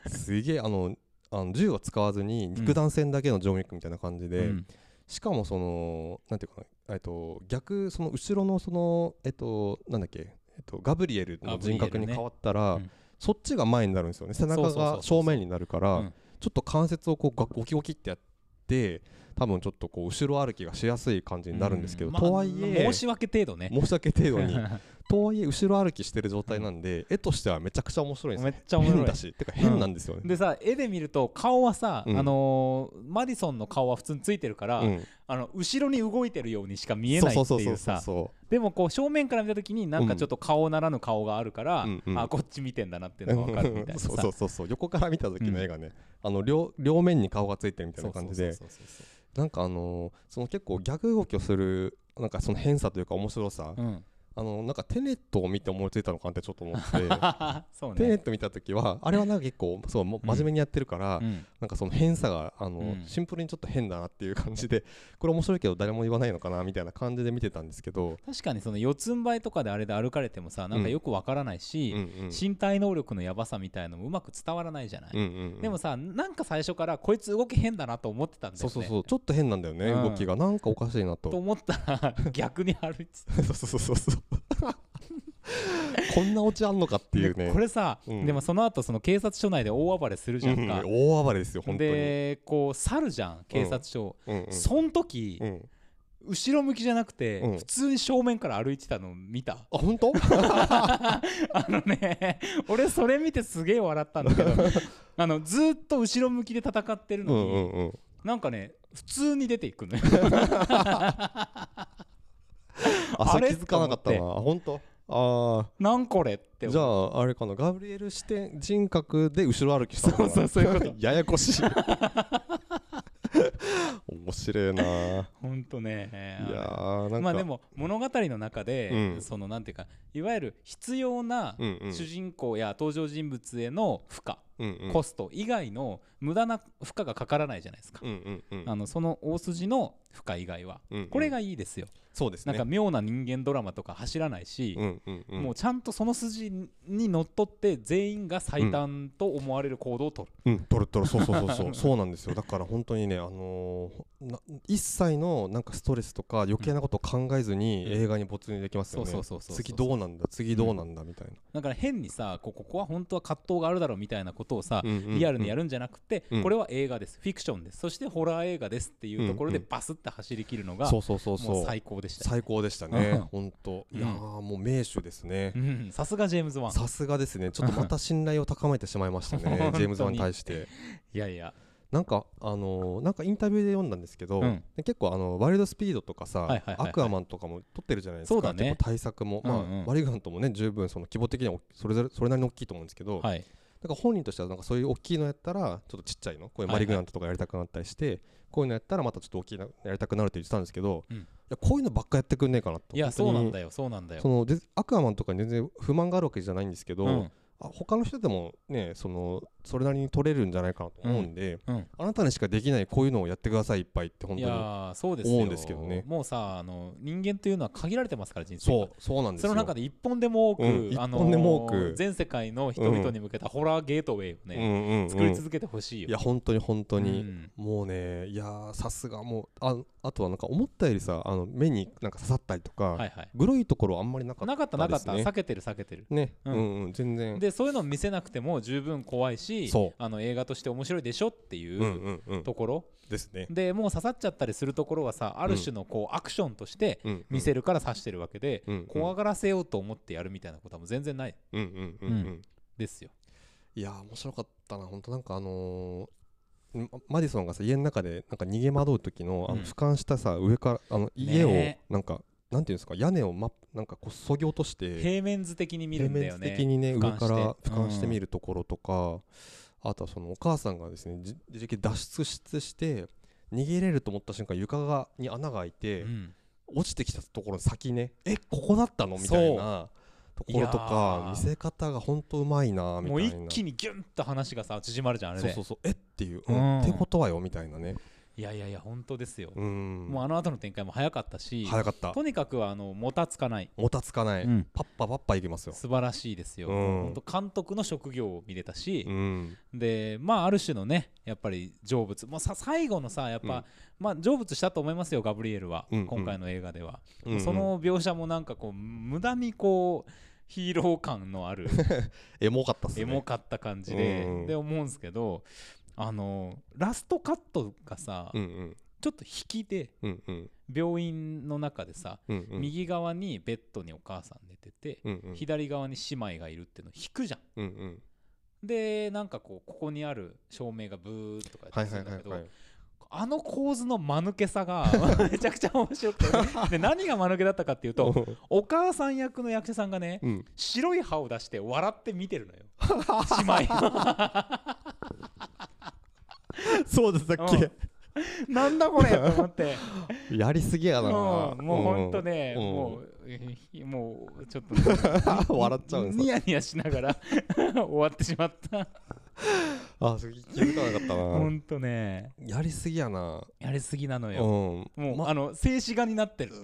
すげえあのあの銃を使わずに肉弾戦だけのジョン・ウィックみたいな感じで、
うん。
しかもそのなんていうかなえっと逆その後ろのそのえっとなんだっけえっとガブリエルの人格に変わったら、
うん。
そっちが前になるんですよね。背中が正面になるから
うん
ちょっと関節をこうガゴキゴキってやって多分ちょっとこう後ろ歩きがしやすい感じになるんですけど、とはいえ
申し訳程度ね。
申し訳程度に [laughs] とはいえ後ろ歩きしてる状態なんで、絵としてはめちゃくちゃ面白いんです
め
よ
っちゃ面白い。
変だし。てか変なんですよね、
でさ絵で見ると顔はさ、
うん。
あのーマディソンの顔は普通についてるから、
うん。
あの後ろに動いてるようにしか見えないっていうさ。
そ
でもこう正面から見た時になんかちょっと顔ならぬ顔があるから、
うんうん
あこっち見てんだなっていうのが分かるみたいなさ。[laughs]
そうそうそうそう。横から見た時の絵がね、あの両両面に顔がついてるみたいな感じでなんかあのーその結構逆動きをするなんかその変さというか面白さ、
うん
あのなんかテネットを見て思いついたのかなってちょっと思って。[laughs]
そう
テネッ
ね、
ト見た時はあれはなんか結構そう真面目にやってるから、
うん。
なんかその変さがあの、
うん。
シンプルにちょっと変だなっていう感じで [laughs] これ面白いけど誰も言わないのかなみたいな感じで見てたんですけど、
確かにその四つん這いとかであれで歩かれてもさなんかよくわからないし、
うんうん。
身体能力のやばさみたいのもうまく伝わらないじゃない、
うんうんうん。
でもさなんか最初からこいつ動き変だなと思ってたんだよね。
そうそうそう。ちょっと変なんだよね、
うん。
動きが。なんかおかしいなと。
と思ったら逆に歩いてた。[laughs]
そうそうそうそう [laughs] こんなオチあんのかっていうね。
これさ、
うん。
でもその後その警察署内で大暴れするじゃん
うん
か、
大暴れですよ本当に。
でこう去るじゃん警察署、
うんうん。
そん時、
うん。
後ろ向きじゃなくて、
うん。
普通に正面から歩いてたの見た？
あ本当？[laughs]
あのね俺それ見てすげえ笑ったんだけど [laughs] あのずーっと後ろ向きで戦ってる
う
のに、
んうんうん。
なんかね普通に出ていくのよ [laughs]
あそ気づかなかったな。あ本当？あ
なんこれって
あじゃああれかな。ガブリエル視点人格で後ろ歩きした
そうそうそういうこと。[laughs]
ややこしい。[laughs] 面白いな。
ほんとね。
いやーなんか。
まあでも物語の中で、
うん。
そのなんていうかいわゆる必要な主人公や登場人物への負荷、コスト以外の無駄な負荷がかからないじゃないですか、
うんうんうん。
あのその大筋の負荷以外は、
うんうん。
これがいいですよ、
そうですね。
なんか妙な人間ドラマとか走らないし、
うんうんうん。
もうちゃんとその筋にのっとって全員が最短と思われる行動を取る、
うん、トロトロそうそうそうそう。[laughs] そうなんですよ。だから本当にねあのーな一切のなんかストレスとか余計なことを考えずに
うん。
映画に没入できますよね。次どうなんだ？次どうなんだ？みたいな、
だから変にさこここは本当は葛藤があるだろうみたいなことをさ、
うんうんうん。
リアルにやるんじゃなくて、
うん。
これは映画です。フィクションです。そしてホラー映画ですっていうところでバスって走り切るのが、
そうそうそう
も
そう。う
最高でしたよ
最高でした
うん。
ね本当。
うん。
いやーもう名手ですね。
うん。さすがジェームズ・ワン。
さすがですね。ちょっとまた信頼を高めてしまいましたね。[laughs] ジェームズ・ワンに対して。
いやいや。
なんかあのーなんかインタビューで読んだんですけど、
うん。
で結構あのワイルドスピードとかさ、
はいはい
アクアマンとかも撮ってるじゃないですか。
そうだね。
大作も、まあ
うんうん。
マリグナントもね十分その規模的にはそれぞれそれなりに大きいと思うんですけど、
はい。
だから本人としてはなんかそういう大きいのやったらちょっとちっちゃいのこういうマリグナントとかやりたくなったりして、こういうのやったらまたちょっと大きいのやりたくなるって言ってたんですけど、
うん。
いやこういうのばっかやってくんねえかなと。
いやそうなんだ
よ
よそうなんだよ。
そのでアクアマンとかに全然不満があるわけじゃないんですけど、
うん
あ他の人でもねそのそれなりに取れるんじゃないかなと思うんで、
うん。
あなたにしかできないこういうのをやってくださいいっぱいって本
い
当に
やーそうですよ。
思うんですけどね。
もうさあの人間というのは限られてますから人生が。
そうそうなんですよ。
その中で一本でも多く、
うん
あの
一本でも多く。
全世界の人々に向けたホラーゲートウェイをね、
うんうんうん。
作り続けてほしいよ。
いや本当に本当に、
うん。
もうねいやーさすがもうああとはなんか思ったよりさあの目になんか刺さったりとか、
はいはい。
グロいところあんまりなかった
なかったなかった、避けてる避けてる。
ね、
う
うんん、うん全然。
でそういうのを見せなくても十分怖いし
そう。
あの映画として面白いでしょって
うん
いう
うんうん
ところ、
ですね。
でもう刺さっちゃったりするところはさある種のこうアクションとして
うん
見せるから刺してるわけで、
うんうん。
怖がらせようと思ってやるみたいなことはもう全然ない。
うんうんうんうん、
うん。ですよ。
いやー面白かったな。本当なんかあのーママディソンがさ家の中でなんか逃げ惑う時のあ
うん。
の俯瞰したさ上からあの家を
ね。
なんかなんていうんですか屋根をまなんかこうそぎ落として
平面図的に見るんだよね。
平面的にね上から俯瞰してみるところとか、あとはそのお母さんがですねじ自力で脱出して逃げれると思った瞬間床がに穴が開いて、
うん。
落ちてきたところの先ねえここだったの？みたいなところとか
ー。
見せ方が本当うまいなみた
も
いうな
一気にギュンと話がさ縮まるじゃんあれで。
そうそうそう。え？っていう、
う
うんん。ってことはよみたいなね
いやいやいや本当ですよ、
うん。
もうあの後の展開も早かったし
早かった。
とにかくあのもたつかない、
もたつかない、
うん。
パッパパッパいけますよ。
素晴らしいですよ、
うん。
本当監督の職業を見れたし。
う、ん。
でまあある種のねやっぱり成仏。もうさ最後のさやっぱ、
うん。
まあ成仏したと思いますよガブリエルは、
うんうん。
今回の映画では、
うんうん。
その描写もなんかこう無駄にこうヒーロー感のある [laughs]
エモかったっすね。
エモかった感じで、で思うんですけどあのラストカットがさ、
うんうん。
ちょっと引きで
うんうん。
病院の中でさ、
うんうん。
右側にベッドにお母さん寝てて、
うんうん。
左側に姉妹がいるっていうのを引くじゃん。
うんうん。
でなんかこうここにある照明がブーッとかや
はい
ってするんだけど、
はいはいはい
あの構図の間抜けさが [laughs] めちゃくちゃ面白くて、で何が間抜けだったかっていうとお母さん役の役者さんがね
うん。
白い歯を出して笑って見てるのよ。[laughs] 姉妹。が
そうでしたっ
うん。なんだこれと思って。
けやりすぎやな。
もうもうほんとね、
うん。
もうえもうちょっと [laughs]
笑っちゃうんです
ニヤニヤしながら終わってしまった [laughs]
あそれ気づかなかったな。
ほんとね。
やりすぎやな。
やりすぎなの
うん。
よ、もう、
ま
あの静止画になってる。[laughs]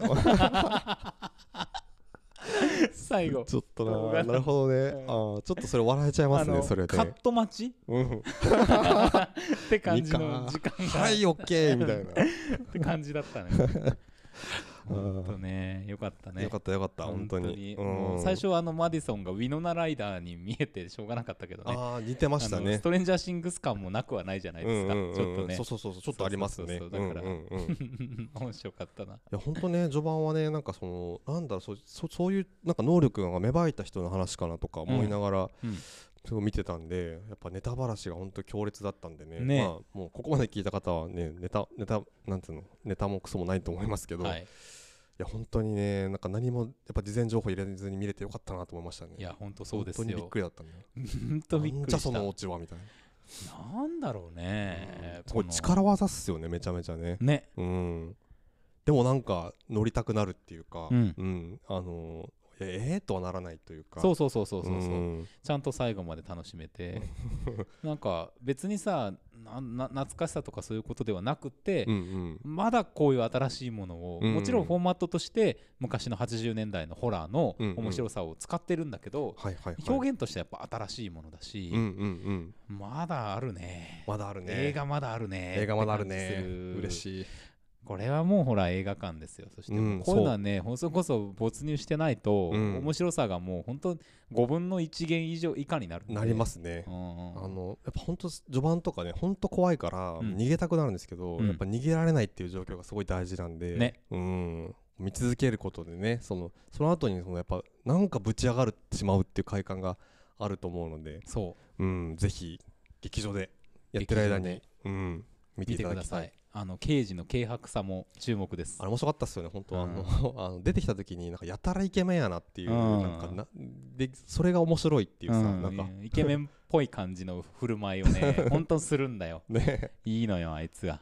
最後。
ちょっとな。なるほどね。
うん。
あーちょっとそれ笑えちゃいますねそれで。
カット待ち。
うん。[laughs]
って感じの時間が、
はいオッケーみたいな。
って感じだったね
うん。
ほんとねよかったね。
よかったよかった本当に。
最初はあのマディソンがウィノナライダーに見えてしょうがなかったけどね。
ああ似てましたね。
ストレンジャーシングス感もなくはないじゃないですか、ちょっとね。
そうそうそうちょっとありますね。
だから面白かったない
や本当ね序盤はねなんかそのなんだろうそそそういう。なんか能力が芽生えた人の話かなとか思いな。がら、
うん
すごい見てたんでやっぱネタばらしが本当強烈だったんでね。
ね。
まあもうここまで聞いた方はねネタネタなんていうのネタもクソもないと思いますけど、、
はい。い
や本当にねなんか何もやっぱ事前情報入れずに見れてよかったなと思いましたね。
いや本当そうです
本当にびっ
よ
くりだったね
本当びっくりした。
そのオチはみたいな、
なんだろうね
すごい力技っすよねめちゃめちゃね。
ね。
うん。でもなんか乗りたくなるっていうか、
うん。
あのーええー、とはならないというか。
そうそうそうそうそうそう、
ん。
ちゃんと最後まで楽しめて。[laughs] なんか別にさなな懐かしさとかそういうことではなくて、
うんうん。
まだこういう新しいものを、
うん。
もちろんフォーマットとして昔の80年代のホラーの
うんうん。
面白さを使ってるんだけど、
はいはい、はい、
表現としてはやっぱ新しいものだし、
うんうんうん
まだあるね。
まだあるね。
映画まだあるね
映画まだあるね。嬉しい
これはもうほら映画館ですよ。そして
うん
こういうのはね、ほんそこそ没入してないと、
うん。
面白さがもう本当5分の1元以上以下になる。
なりますね。
うんうん
あのやっぱ本当序盤とかね本当怖いから
うん。
逃げたくなるんですけど、
うん。
やっぱ逃げられないっていう状況がすごい大事なんで、
ね。
うん。見続けることでねそのその後にそのやっぱなんかぶち上がってしまうっていう快感があると思うので、
そう。
うん、ぜひ劇場でやってる間に
劇、
うん、見ていただきたい。
くださいあの刑事の軽薄さも注目です。
あれ面白かったっすよね本当、
うん。
あの [laughs] あの出てきた時になんかやたらイケメンやなっていう、
うん。
なんかなでそれが面白いっていうさ、
うん。
なんか。
イケメンっぽい感じの振る舞いをね [laughs] 本当するんだよ。
ね。
いいのよあいつが。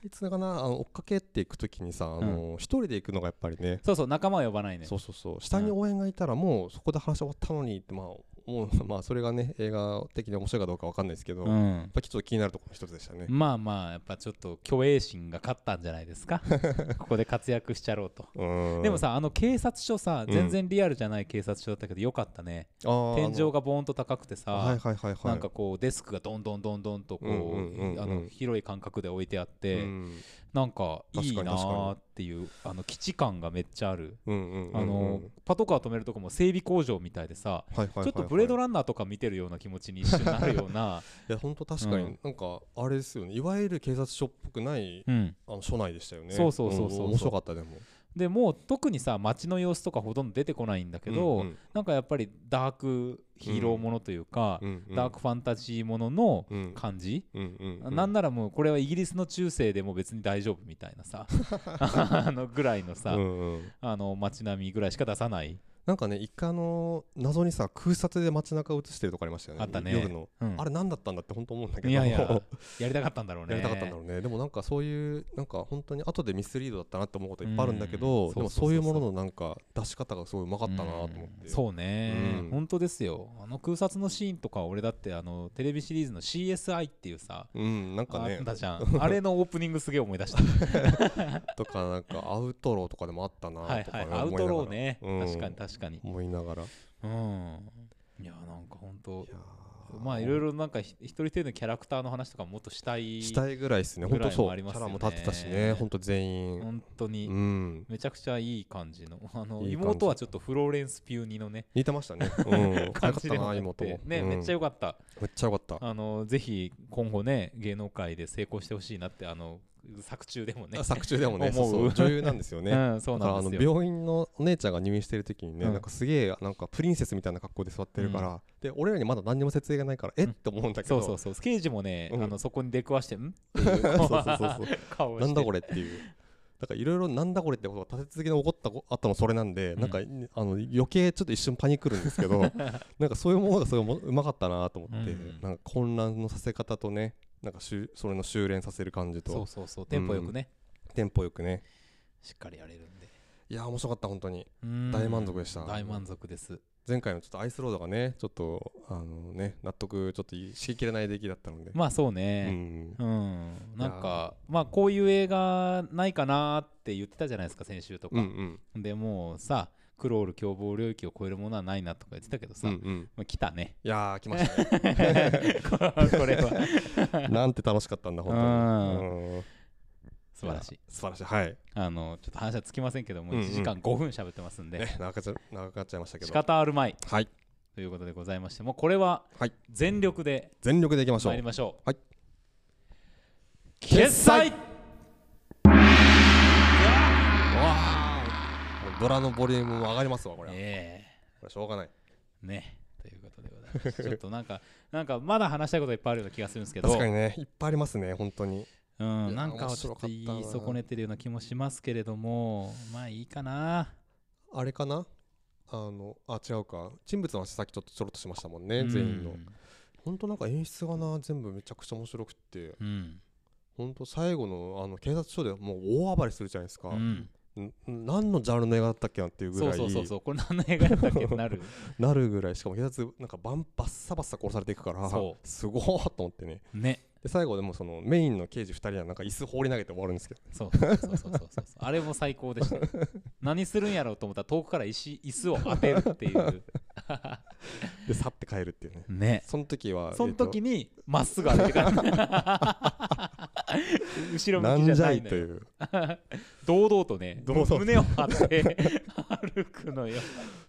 あいつがなあの追っかけっていく時にさあの、一人で行くのがやっぱりね。
そうそう仲間を呼ばないね
そうそうそう。下に応援がいたらもうそこで話終わったのにってまあもうまあそれがね映画的に面白いかどうかわかんないですけど、
う
やっ
ん
ぱちょっと気になるところの一つでしたね、
まあまあやっぱちょっと虚栄心が勝ったんじゃないですか？[laughs] ここで活躍しちゃろうと。
うん。
でもさあの警察署さ
うん。
全然リアルじゃない警察署だったけどよかったね、
あー
天井がボーンと高くてさ、
はいはいはいはい。
なんかこうデスクがどんどんどんどんとこう,、
うんうんうんうん。
あの広い間隔で置いてあって、
うん
なんかいいなーっていうあの基地感がめっちゃある、あのパトカー止めるとこも整備工場みたいでさ、ちょっとブレードランナーとか見てるような気持ちに一瞬なるような、[laughs]
いや本当確かに、
うん。
なんかあれですよね。いわゆる警察署っぽくない
うん、
あの署内でしたよね。
そうそうそうそう
面白かったでも
でもう特にさ街の様子とかほとんど出てこないんだけど、
うんうん。
なんかやっぱりダークヒーローものというか、
うんうん
ダークファンタジーものの
うん
感じ、
うんうんうん。
なんならもうこれはイギリスの中世でも別に大丈夫みたいなさ [laughs] あのぐらいのさ、
うんうん。
あの街並みぐらいしか出さない
なんかね一回あの謎にさ空撮で街中映してるとこありましたよね。
あったね。
夜の、
うん。
あれ何だったんだって本当思うんだけど。
いやいや。やりたかったんだろうね。
やりたかったんだろうね。でもなんかそういうなんか本当に後でミスリードだったなって思うこといっぱいあるんだけど、
うん。
でも
そう
いうもののなんか出し方がすごいうまかったなと思って、
うんそうね、
うん。
本当ですよ。あの空撮のシーンとか俺だってあのテレビシリーズの CSI っていうさ
うんなんか
あ
ね
ったじゃん。[laughs] あれのオープニングすげえ思い出した。[laughs]
とかなんかアウトローとかでもあったな
はい
とかね
はいアウトローね、
思いながら
確かに確かに。
思いながら。い
うん。いやなんか本当まあいろいろなんかひ一人一人のキャラクターの話とかももっとしたい
したいぐらいですね。本当そう、キャラも立ってたしね。本当全員。
本当に。
うん。
めちゃくちゃいい感じの。あの妹はちょっとフローレンス・ピューニのね
似てましたね。うん。[laughs]
感じで
妹
ね、
うん。
めっちゃ良かった。
めっちゃよかった。
あのぜひ今後ね芸能界で成功してほしいなってあの作中でもね。
あ作中でもね。[laughs] そう女優なんですよね。[laughs]
うん、そう
だからあの
なんですよ
病院のお姉ちゃんが入院してる時にね、
うん。
なんかすげえなんかプリンセスみたいな格好で座ってるから、で俺らにまだ何にも設営がないから、え
うん。
って思うんだけど。
そうそうそう。刑事もね、
うん。
あのそこに出くわしてん？
なんだこれっていう。だからいろいろなんだこれってことが立て続けに起こった後のそれなんで、
うん。
なんかあの余計ちょっと一瞬パニクるんですけど [laughs] なんかそういうものがすごいうまかったなと思って、
うん。
なんか混乱のさせ方とねなんかしゅそれの修練させる感じ
そう
と
そうそう。テンポよくね、
テンポよくね。
しっかりやれるんで。
いやー面白かった本当に。
うん。
大満足でした。
大満足です。
前回のちょっとアイスロードがねちょっとあのね納得ちょっとしきれない出来だったので、
まあそう
う
ね
ん。
うん、なんかまあこういう映画ないかなって言ってたじゃないですか先週とか、
うんうん。
でもうさクロール共謀領域を超えるものはないなとか言ってたけどさ、
うんうん。
まあ、来たね。
いやー来ましたね。[laughs]
これは。[laughs]
なんて楽しかったんだ本当に。
素晴らしい。
素晴らしい。はい。
あのちょっと話はつきませんけども
うんうん。
1時間5分喋ってますんで、
ね長かっちゃ長くなっちゃいましたけ
仕
ど
方あるまい。
はい。
ということでございましてもうこれは
はい。
全力で
全力でいきましょう。
参りましょう。
はい。
決済
ドラのボリュームも上がりますわこれは。こ
え。
れしょうがない。
えね。ということでございます。ちょっとなんか [laughs] なんかまだ話したいこといっぱいあるような気がするんですけど。
確かにねいっぱいありますね本当に。
うん、なんかはちょっと言い損ねてるような気もしますけれども。まあいいかな。
あれかな？あのあ違うか。人物の話さっきちょっとちょろっとしましたもんね全員の。本当なんか演出がな全部めちゃくちゃ面白くって。
うん。
本当最後のあの警察署でもう大暴れするじゃないですか、
うん、
ん何のジャンルの映画だったっけなっていうぐ
そ
らい
うそうそうそう。これ何の映画だったっけ？なる。[laughs]
なるぐらい。しかも警察なんかバンバッサバッサ殺されていくから
そう。
すごーっと思ってね。
ね。
で最後でもそのメインの刑事2人はなんか椅子放り投げて終わるんですけど
そうそうそうそうそうそう。あれも最高でしたよ。何するんやろうと思ったら遠くから石椅子を当てるっていう
で去って帰るっていうね。
ね。
その時は
その時にまっすぐ歩いてから後ろ向きじ
じゃいとい
ゃないのよ
う。
堂々とね胸を張って歩くのよ。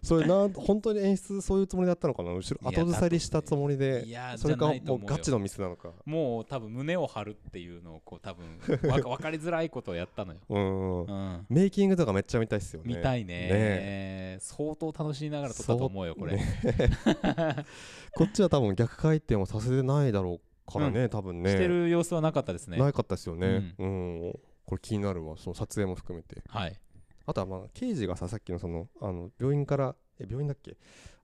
それなん本当に演出そういうつもりだったのかな？後ろ後ずさりしたつもりで
いや
それかもうガチのミスなのか。
もう多分胸を張るっていうのをこう多分わ [laughs] 分かりづらいことをやったのよ、
うん
うん、
メイキングとかめっちゃ見たいっすよね。
見たいね
ね
相当楽しみながら撮ったと思うよこれ、[laughs]
こっちは多分逆回転はさせてないだろうからね、多分ね。
してる様子はなかったですね。
なかったですよね。うん、これ気になるわその撮影も含めて。
はい。
あとはまあ刑事がささっきのそのあの病院からえ病院だっけ？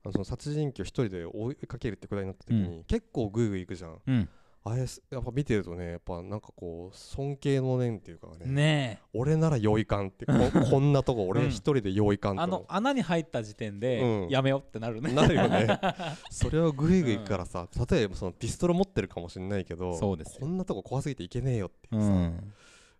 あのその殺人鬼を一人で追いかけるってくだりになった時に、結構グイグイ行くじゃん。
うん
あれすやっぱ見てるとねやっぱなんかこう尊敬の念っていうかね
ね
俺なら用意感ってこ [laughs] こんなとこ俺
うん
一人で用意
え
感と
あの穴に入った時点で、
うん。
やめようってなるね。
なるよね。[laughs] それをグイグイからさ、例えばそのピストル持ってるかもしれないけど
そうですよ。
こんなとこ怖すぎて行けねえよっていううさ、
ん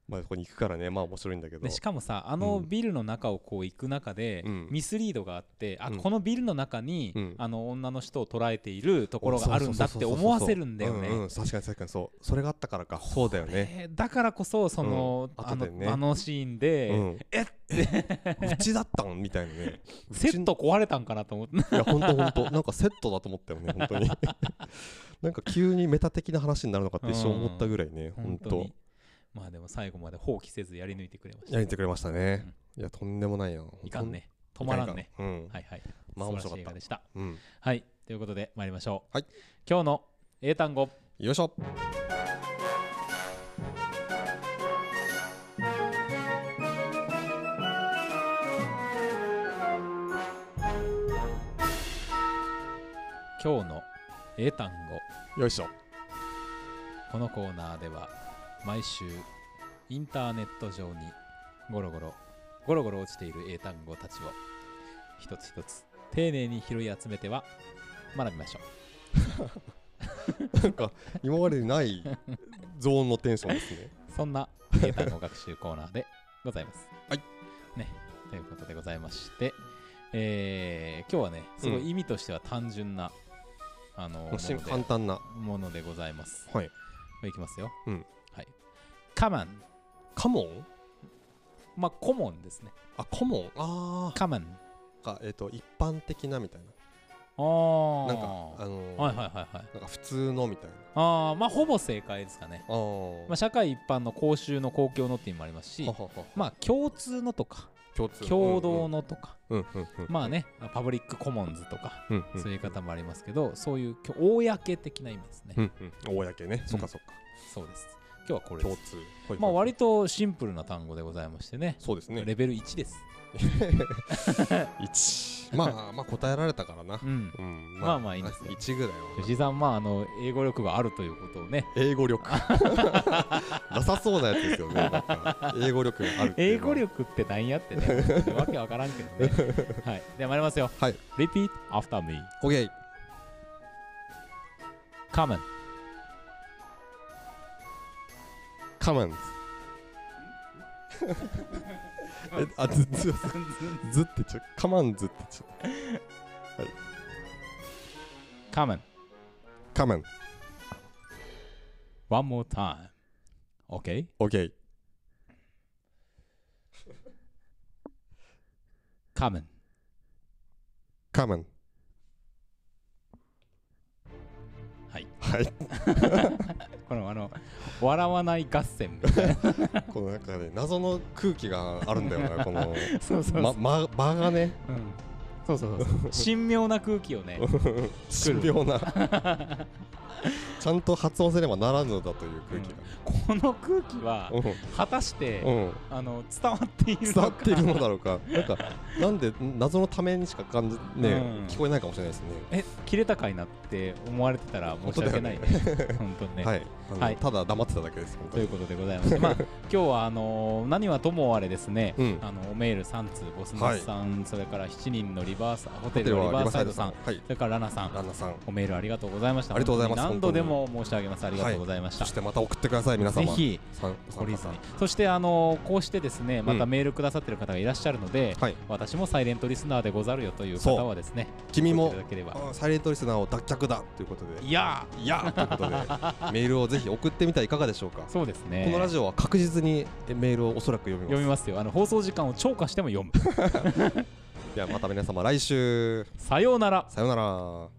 まあそこに行くからね。まあ面白いんだけど。
でしかもさあの
うん
ビルの中をこう行く中で、
うん。
ミスリードがあってあ、
うん。
このビルの中に、
うん。
あの女の人を捉えているところがあるんだって思わせるんだよね。
うんうん確かに確かにそう。それがあったからか。そうだよね。
えーだからこそその,、あ
うん。後でね。
のあのシーンで、
うん。
え
うちだったんみたいなね。
セット壊れたんかなと思って。
いやほんとほんとなんかセットだと思ったよね本当に。[laughs] なんか急にメタ的な話になるのかって一瞬思ったぐらいねほんと
本当。にまあでも最後まで放棄せずやり抜いてくれました
やりてくれましたね、いやとんでもないない
かんね。止まらんね。
うん。
はいはい。
まあ面白かった。
でした。
うん。
はい。ということで参りましょう。
はい。
今日の英単語。
よいしょ。
今日の英単語。
よいしょ。
このコーナーでは毎週インターネット上にゴロゴロゴロゴロ落ちている英単語たちを一つ一つ丁寧に拾い集めては学びましょ
なんか今までにないゾーンのテンションですね。
うそんな英単語学習コーナーでございます。
はい。
ねということでございましてえー今日はねすごい意味としては単純な、あのもの
簡単な。
ものでございます。
はい。
いきますよ。
うん。
はい。カマン。
カモン？
まあ、コモンですね。
あコモン？あ
カマン。
あかえっ、と一般的なみたい
あ
な。
あ。
なんかあのー
はいはいはいはい。
なんか普通のみたいな。
ああ、まあ、ほぼ正解ですかね。
あー。
まあ、社会一般の公衆の公共のって意味もありますし
は、はは
まあ、共通のとか、
共通。
共同のとか、
うんうん。うん
まあね、パブリックコモンズとか、
うんうん。
そういう言い方もありますけど、そういう公的な意味ですね。
うんうん公ねそっか。そっか。
そうです。今日はこれです。
共通はい
まあ、
はい
割とシンプルな単語でございましてね、
そうですね
レベル1です。[laughs]
1まあまあ答えられたからな
うん。
うん
まあまあいいんですよ
1ぐらいは
吉井さん、まあ、あの、英語力があるということをね、
英語力 [laughs] なさそうなやつですよね英語力があるってい
英語力って何やってね、[laughs] わけわからんけどね。はい。では参りますよ。
はい
Repeat after me.
OK
Common.
カマンズえあずずずってちょカマンズってちょ
Common.
カマン
One more time. Okay?
OK
Common.
カマン
はい。
はい [laughs]
この、あの、笑わない合戦みたいな。[laughs]
このなんかね謎の空気があるんだよな [laughs] この
そうそうそう。
まま場がね
うんそうそうそう。[laughs] 神妙な空気をね。
神妙な [laughs] ちゃんと発音せねばならぬのだという空気
この空気は、
が
果たして、
うん。うん
あの、伝わっているのか。
伝わっているのだろうか。なんかなんで謎のためにしか感じね、
うん。
聞こえないかもしれないですね。
え、切れたかいなって思われてたら申し訳ないね。[laughs] 本当にね。
はい。
はい。
ただ黙ってただけです
ということでございまして、まあ、[laughs] 今日はあのー何はともあれですね、
うん。
あのメール3通、ボスナスさん、それから7人のリバーサホ
ホテル
のリバ
ーサイドさ
ん、
ん。はい。
それからラナさん、
ランナさん。
おメールありがとうございました。
ありがとうございま
何度でも申し上げます。ありがとうございました。
そしてまた送ってください皆様。
ぜひ
さん
懲りずに
参加さん。
そしてあのこうしてですねまた
うん
メールくださってる方がいらっしゃるので、
はい。
私もサイレントリスナーでござるよという方はですね
君もサイレントリスナーを脱却だということで。
いや
いやということで。[laughs] メールをぜひ送ってみてはいかがでしょうか。
そうですね。
このラジオは確実にえメールをおそらく読みます。
読みますよ。あの放送時間を超過しても読む。[laughs]
ではまた皆様来週。
さようなら。
さようなら